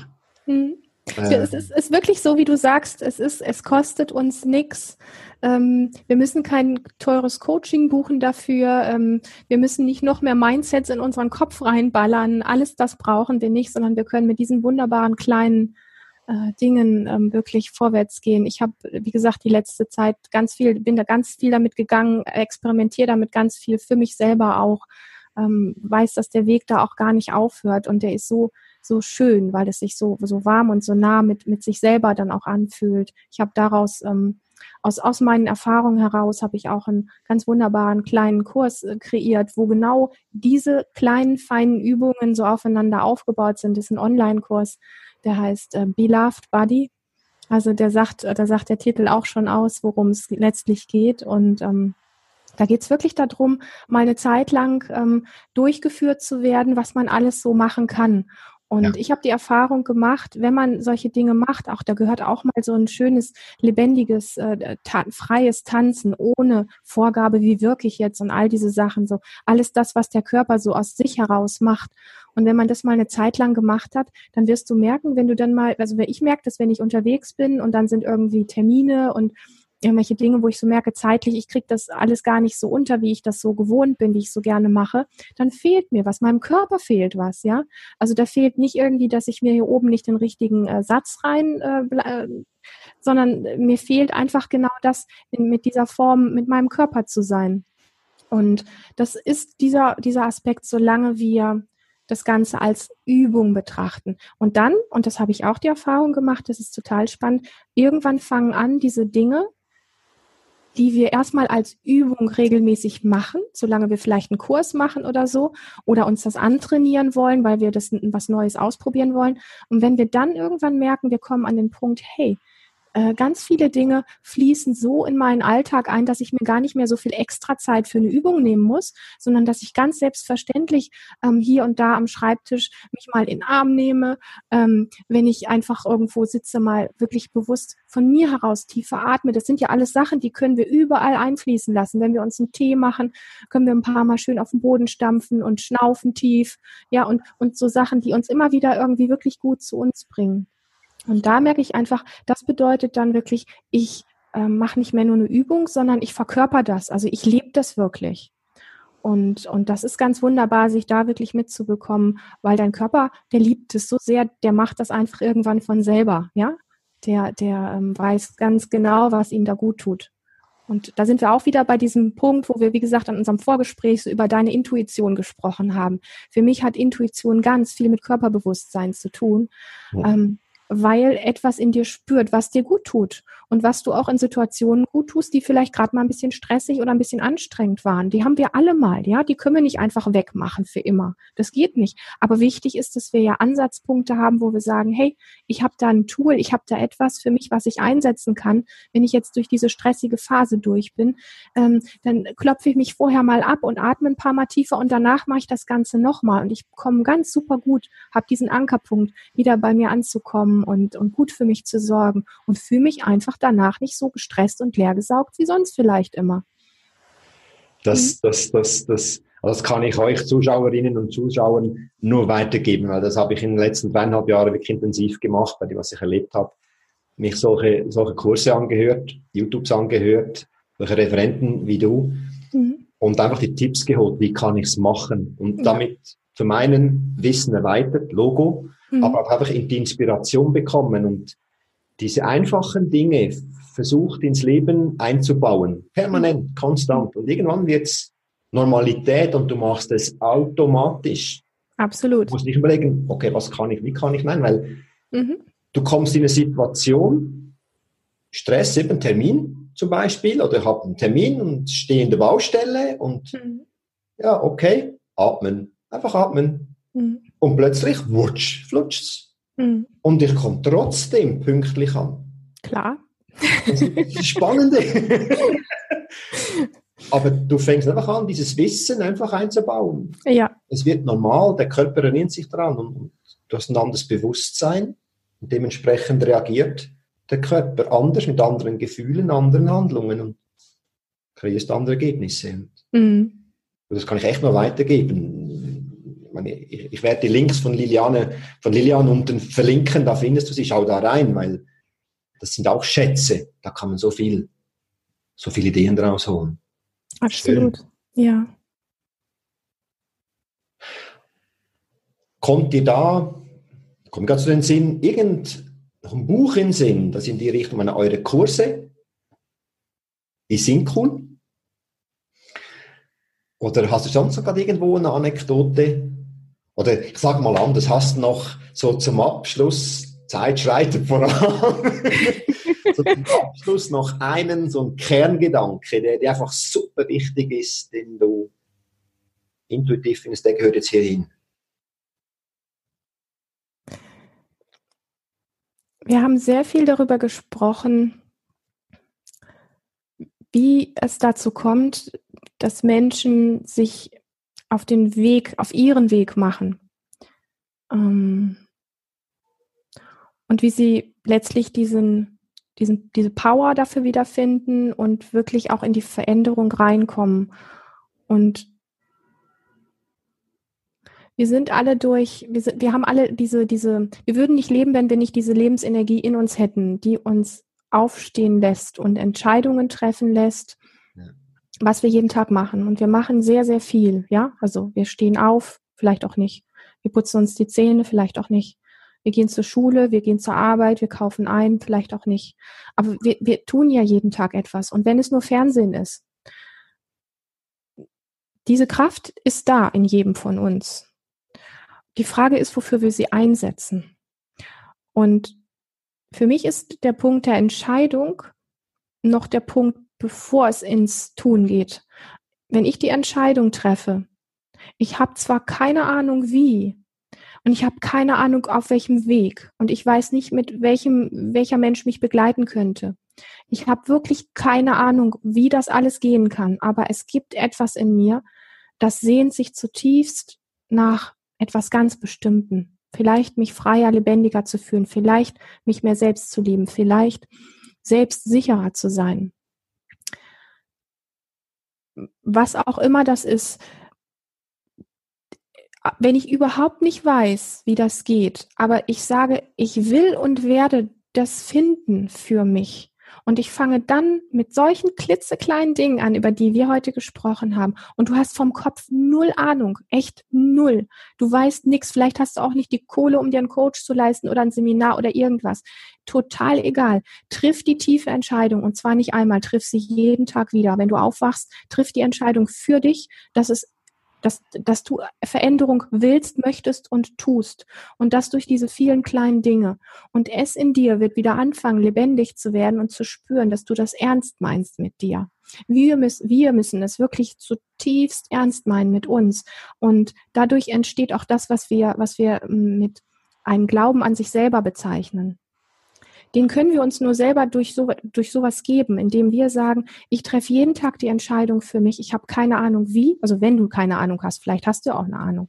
Mhm. Äh, es ist, ist, wirklich so, wie du sagst, es ist, es kostet uns nichts Ähm, wir müssen kein teures Coaching buchen dafür. Ähm, wir müssen nicht noch mehr Mindsets in unseren Kopf reinballern. Alles das brauchen wir nicht, sondern wir können mit diesen wunderbaren kleinen äh, Dingen ähm, wirklich vorwärts gehen. Ich habe, wie gesagt, die letzte Zeit ganz viel, bin da ganz viel damit gegangen, experimentiere damit ganz viel für mich selber auch. Ähm, weiß, dass der Weg da auch gar nicht aufhört und der ist so so schön, weil es sich so so warm und so nah mit mit sich selber dann auch anfühlt. Ich habe daraus ähm, aus, aus meinen Erfahrungen heraus habe ich auch einen ganz wunderbaren kleinen Kurs äh, kreiert, wo genau diese kleinen, feinen Übungen so aufeinander aufgebaut sind. Das ist ein Online-Kurs, der heißt äh, Beloved Body. Also der sagt, äh, da sagt der Titel auch schon aus, worum es letztlich geht. Und ähm, da geht es wirklich darum, mal eine Zeit lang ähm, durchgeführt zu werden, was man alles so machen kann. Und ja. ich habe die Erfahrung gemacht, wenn man solche Dinge macht, auch da gehört auch mal so ein schönes, lebendiges, äh, ta freies Tanzen ohne Vorgabe, wie wirke ich jetzt und all diese Sachen, so alles das, was der Körper so aus sich heraus macht. Und wenn man das mal eine Zeit lang gemacht hat, dann wirst du merken, wenn du dann mal, also ich merke das, wenn ich unterwegs bin und dann sind irgendwie Termine und irgendwelche Dinge, wo ich so merke, zeitlich, ich kriege das alles gar nicht so unter, wie ich das so gewohnt bin, wie ich so gerne mache, dann fehlt mir was. Meinem Körper fehlt was, ja. Also da fehlt nicht irgendwie, dass ich mir hier oben nicht den richtigen äh, Satz rein, äh, äh sondern mir fehlt einfach genau das, in, mit dieser Form mit meinem Körper zu sein. Und das ist dieser, dieser Aspekt, solange wir das Ganze als Übung betrachten. Und dann, und das habe ich auch die Erfahrung gemacht, das ist total spannend, irgendwann fangen an, diese Dinge, die wir erstmal als Übung regelmäßig machen, solange wir vielleicht einen Kurs machen oder so, oder uns das antrainieren wollen, weil wir das was Neues ausprobieren wollen. Und wenn wir dann irgendwann merken, wir kommen an den Punkt, hey, äh, ganz viele Dinge fließen so in meinen Alltag ein, dass ich mir gar nicht mehr so viel extra Zeit für eine Übung nehmen muss, sondern dass ich ganz selbstverständlich ähm, hier und da am Schreibtisch mich mal in den Arm nehme, ähm, wenn ich einfach irgendwo sitze, mal wirklich bewusst von mir heraus tiefer atme. Das sind ja alles Sachen, die können wir überall einfließen lassen. Wenn wir uns einen Tee machen, können wir ein paar Mal schön auf den Boden stampfen und schnaufen tief. Ja, und, und so Sachen, die uns immer wieder irgendwie wirklich gut zu uns bringen. Und da merke ich einfach, das bedeutet dann wirklich, ich äh, mache nicht mehr nur eine Übung, sondern ich verkörper das. Also ich lebe das wirklich. Und, und das ist ganz wunderbar, sich da wirklich mitzubekommen, weil dein Körper, der liebt es so sehr, der macht das einfach irgendwann von selber, ja. Der, der ähm, weiß ganz genau, was ihm da gut tut. Und da sind wir auch wieder bei diesem Punkt, wo wir, wie gesagt, an unserem Vorgespräch so über deine Intuition gesprochen haben. Für mich hat Intuition ganz viel mit Körperbewusstsein zu tun. Ja. Ähm, weil etwas in dir spürt, was dir gut tut und was du auch in Situationen gut tust, die vielleicht gerade mal ein bisschen stressig oder ein bisschen anstrengend waren. Die haben wir alle mal, ja, die können wir nicht einfach wegmachen für immer. Das geht nicht. Aber wichtig ist, dass wir ja Ansatzpunkte haben, wo wir sagen, hey, ich habe da ein Tool, ich habe da etwas für mich, was ich einsetzen kann, wenn ich jetzt durch diese stressige Phase durch bin. Ähm, dann klopfe ich mich vorher mal ab und atme ein paar Mal tiefer und danach mache ich das Ganze nochmal und ich komme ganz super gut, habe diesen Ankerpunkt, wieder bei mir anzukommen und, und gut für mich zu sorgen und fühle mich einfach danach nicht so gestresst und leergesaugt wie sonst vielleicht immer. Das, mhm. das, das, das, das kann ich euch Zuschauerinnen und Zuschauern nur weitergeben, weil das habe ich in den letzten dreieinhalb Jahren wirklich intensiv gemacht, bei dem, was ich erlebt habe. Mich solche, solche Kurse angehört, YouTubes angehört, solche Referenten wie du mhm. und einfach die Tipps geholt, wie kann ich es machen und damit für meinen Wissen erweitert, Logo, mhm. aber auch einfach die Inspiration bekommen und diese einfachen Dinge versucht ins Leben einzubauen. Permanent, mhm. konstant. Und irgendwann wird's Normalität und du machst es automatisch. Absolut. Du musst nicht überlegen, okay, was kann ich, wie kann ich, nein, weil mhm. du kommst in eine Situation, Stress, eben Termin zum Beispiel, oder ich habe einen Termin und stehe in der Baustelle und mhm. ja, okay, atmen, einfach atmen. Mhm. Und plötzlich, wutsch, flutscht's. Mhm. Und ich komme trotzdem pünktlich an. Klar. Das ist das Spannende. Aber du fängst einfach an, dieses Wissen einfach einzubauen. Ja. Es wird normal, der Körper erinnert sich daran und, und du hast ein anderes Bewusstsein und dementsprechend reagiert der Körper anders mit anderen Gefühlen, anderen Handlungen und kreierst andere Ergebnisse. Mhm. Das kann ich echt nur weitergeben meine, ich, ich, werde die Links von Liliane, von Lilian unten verlinken, da findest du sie, schau da rein, weil das sind auch Schätze, da kann man so viel so viele Ideen daraus holen. Absolut, Schön. ja. Kommt dir da, kommt gerade zu den Sinn, irgend noch ein Buch in Sinn, das in die Richtung meiner eure Kurse, die sind cool? Oder hast du sonst noch gerade irgendwo eine Anekdote? Oder ich sage mal anders, hast du noch so zum Abschluss, Zeit schreitet voran, so zum Abschluss noch einen, so einen Kerngedanke, der dir einfach super wichtig ist, den du intuitiv findest, der gehört jetzt hier hin? Wir haben sehr viel darüber gesprochen, wie es dazu kommt, dass Menschen sich auf den Weg, auf ihren Weg machen. Ähm, und wie sie letztlich diesen, diesen, diese Power dafür wiederfinden und wirklich auch in die Veränderung reinkommen. Und wir sind alle durch, wir, sind, wir haben alle diese, diese, wir würden nicht leben, wenn wir nicht diese Lebensenergie in uns hätten, die uns aufstehen lässt und Entscheidungen treffen lässt, was wir jeden Tag machen. Und wir machen sehr, sehr viel, ja. Also wir stehen auf, vielleicht auch nicht. Wir putzen uns die Zähne, vielleicht auch nicht. Wir gehen zur Schule, wir gehen zur Arbeit, wir kaufen ein, vielleicht auch nicht. Aber wir, wir tun ja jeden Tag etwas. Und wenn es nur Fernsehen ist, diese Kraft ist da in jedem von uns. Die Frage ist, wofür wir sie einsetzen. Und für mich ist der Punkt der Entscheidung noch der Punkt, bevor es ins Tun geht. Wenn ich die Entscheidung treffe, ich habe zwar keine Ahnung wie und ich habe keine Ahnung auf welchem Weg und ich weiß nicht mit welchem welcher Mensch mich begleiten könnte. Ich habe wirklich keine Ahnung, wie das alles gehen kann, aber es gibt etwas in mir, das sehnt sich zutiefst nach etwas ganz Bestimmten. Vielleicht mich freier, lebendiger zu fühlen, vielleicht mich mehr selbst zu lieben, vielleicht selbst sicherer zu sein was auch immer das ist, wenn ich überhaupt nicht weiß, wie das geht, aber ich sage, ich will und werde das finden für mich, und ich fange dann mit solchen klitzekleinen Dingen an, über die wir heute gesprochen haben. Und du hast vom Kopf null Ahnung, echt null. Du weißt nichts. Vielleicht hast du auch nicht die Kohle, um dir einen Coach zu leisten oder ein Seminar oder irgendwas. Total egal. Triff die tiefe Entscheidung und zwar nicht einmal, triff sie jeden Tag wieder. Wenn du aufwachst, triff die Entscheidung für dich, dass es dass, dass du Veränderung willst, möchtest und tust. Und das durch diese vielen kleinen Dinge. Und es in dir wird wieder anfangen, lebendig zu werden und zu spüren, dass du das ernst meinst mit dir. Wir müssen, wir müssen es wirklich zutiefst ernst meinen mit uns. Und dadurch entsteht auch das, was wir, was wir mit einem Glauben an sich selber bezeichnen den können wir uns nur selber durch, so, durch sowas geben, indem wir sagen, ich treffe jeden Tag die Entscheidung für mich, ich habe keine Ahnung wie, also wenn du keine Ahnung hast, vielleicht hast du auch eine Ahnung,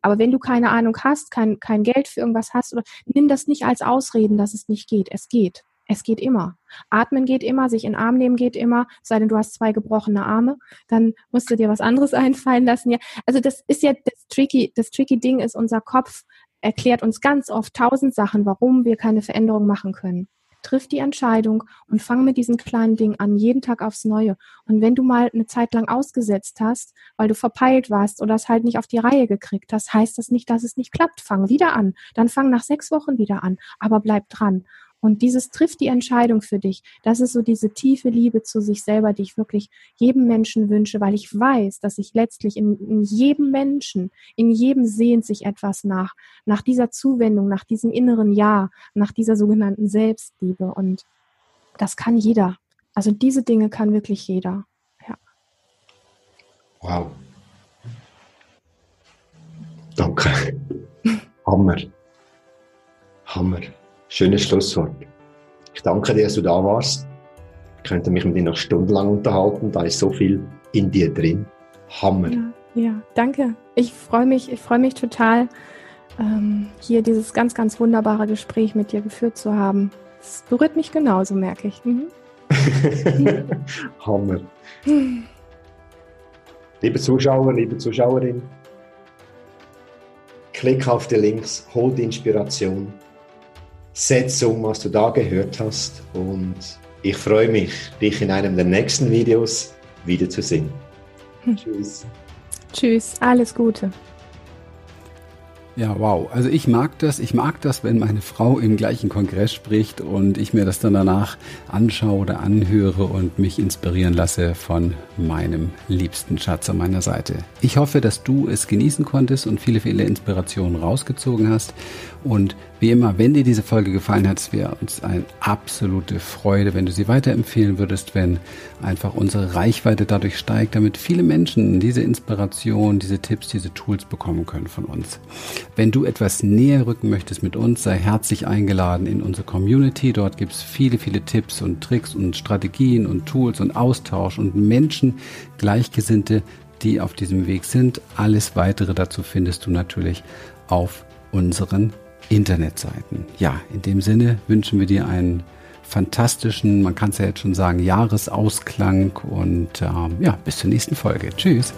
aber wenn du keine Ahnung hast, kein, kein Geld für irgendwas hast, oder nimm das nicht als Ausreden, dass es nicht geht, es geht. Es geht immer. Atmen geht immer, sich in den Arm nehmen geht immer, sei denn du hast zwei gebrochene Arme, dann musst du dir was anderes einfallen lassen. Ja, also das ist ja das tricky, das tricky Ding ist unser Kopf erklärt uns ganz oft tausend Sachen, warum wir keine Veränderung machen können. Triff die Entscheidung und fang mit diesen kleinen Dingen an, jeden Tag aufs Neue. Und wenn du mal eine Zeit lang ausgesetzt hast, weil du verpeilt warst oder es halt nicht auf die Reihe gekriegt hast, heißt das nicht, dass es nicht klappt. Fang wieder an. Dann fang nach sechs Wochen wieder an. Aber bleib dran. Und dieses trifft die Entscheidung für dich. Das ist so diese tiefe Liebe zu sich selber, die ich wirklich jedem Menschen wünsche, weil ich weiß, dass ich letztlich in, in jedem Menschen, in jedem sehnt sich etwas nach, nach dieser Zuwendung, nach diesem inneren Ja, nach dieser sogenannten Selbstliebe. Und das kann jeder. Also diese Dinge kann wirklich jeder. Ja. Wow. Danke. Hammer. Hammer. Schönes Schlusswort. Ich danke dir, dass du da warst. Ich könnte mich mit dir noch stundenlang unterhalten. Da ist so viel in dir drin. Hammer. Ja, ja danke. Ich freue mich, ich freue mich total, ähm, hier dieses ganz, ganz wunderbare Gespräch mit dir geführt zu haben. Es berührt mich genauso, merke ich. Mhm. Hammer. Liebe Zuschauer, liebe Zuschauerin, klick auf die Links, hol die Inspiration setz um, was du da gehört hast und Ich freue mich, dich in einem der nächsten Videos wiederzusehen. Hm. Tschüss. Tschüss, alles Gute. Ja, wow. Also ich mag das. Ich mag das, wenn meine Frau im gleichen Kongress spricht und ich mir das dann danach anschaue oder anhöre und mich inspirieren lasse von meinem liebsten Schatz an meiner Seite. Ich hoffe, dass du es genießen konntest und viele, viele Inspirationen rausgezogen hast. Und wie immer, wenn dir diese Folge gefallen hat, wäre uns eine absolute Freude, wenn du sie weiterempfehlen würdest, wenn einfach unsere Reichweite dadurch steigt, damit viele Menschen diese Inspiration, diese Tipps, diese Tools bekommen können von uns. Wenn du etwas näher rücken möchtest mit uns, sei herzlich eingeladen in unsere Community. Dort gibt es viele, viele Tipps und Tricks und Strategien und Tools und Austausch und Menschen, Gleichgesinnte, die auf diesem Weg sind. Alles weitere dazu findest du natürlich auf unseren Internetseiten. Ja, in dem Sinne wünschen wir dir einen fantastischen, man kann es ja jetzt schon sagen, Jahresausklang und ähm, ja, bis zur nächsten Folge. Tschüss.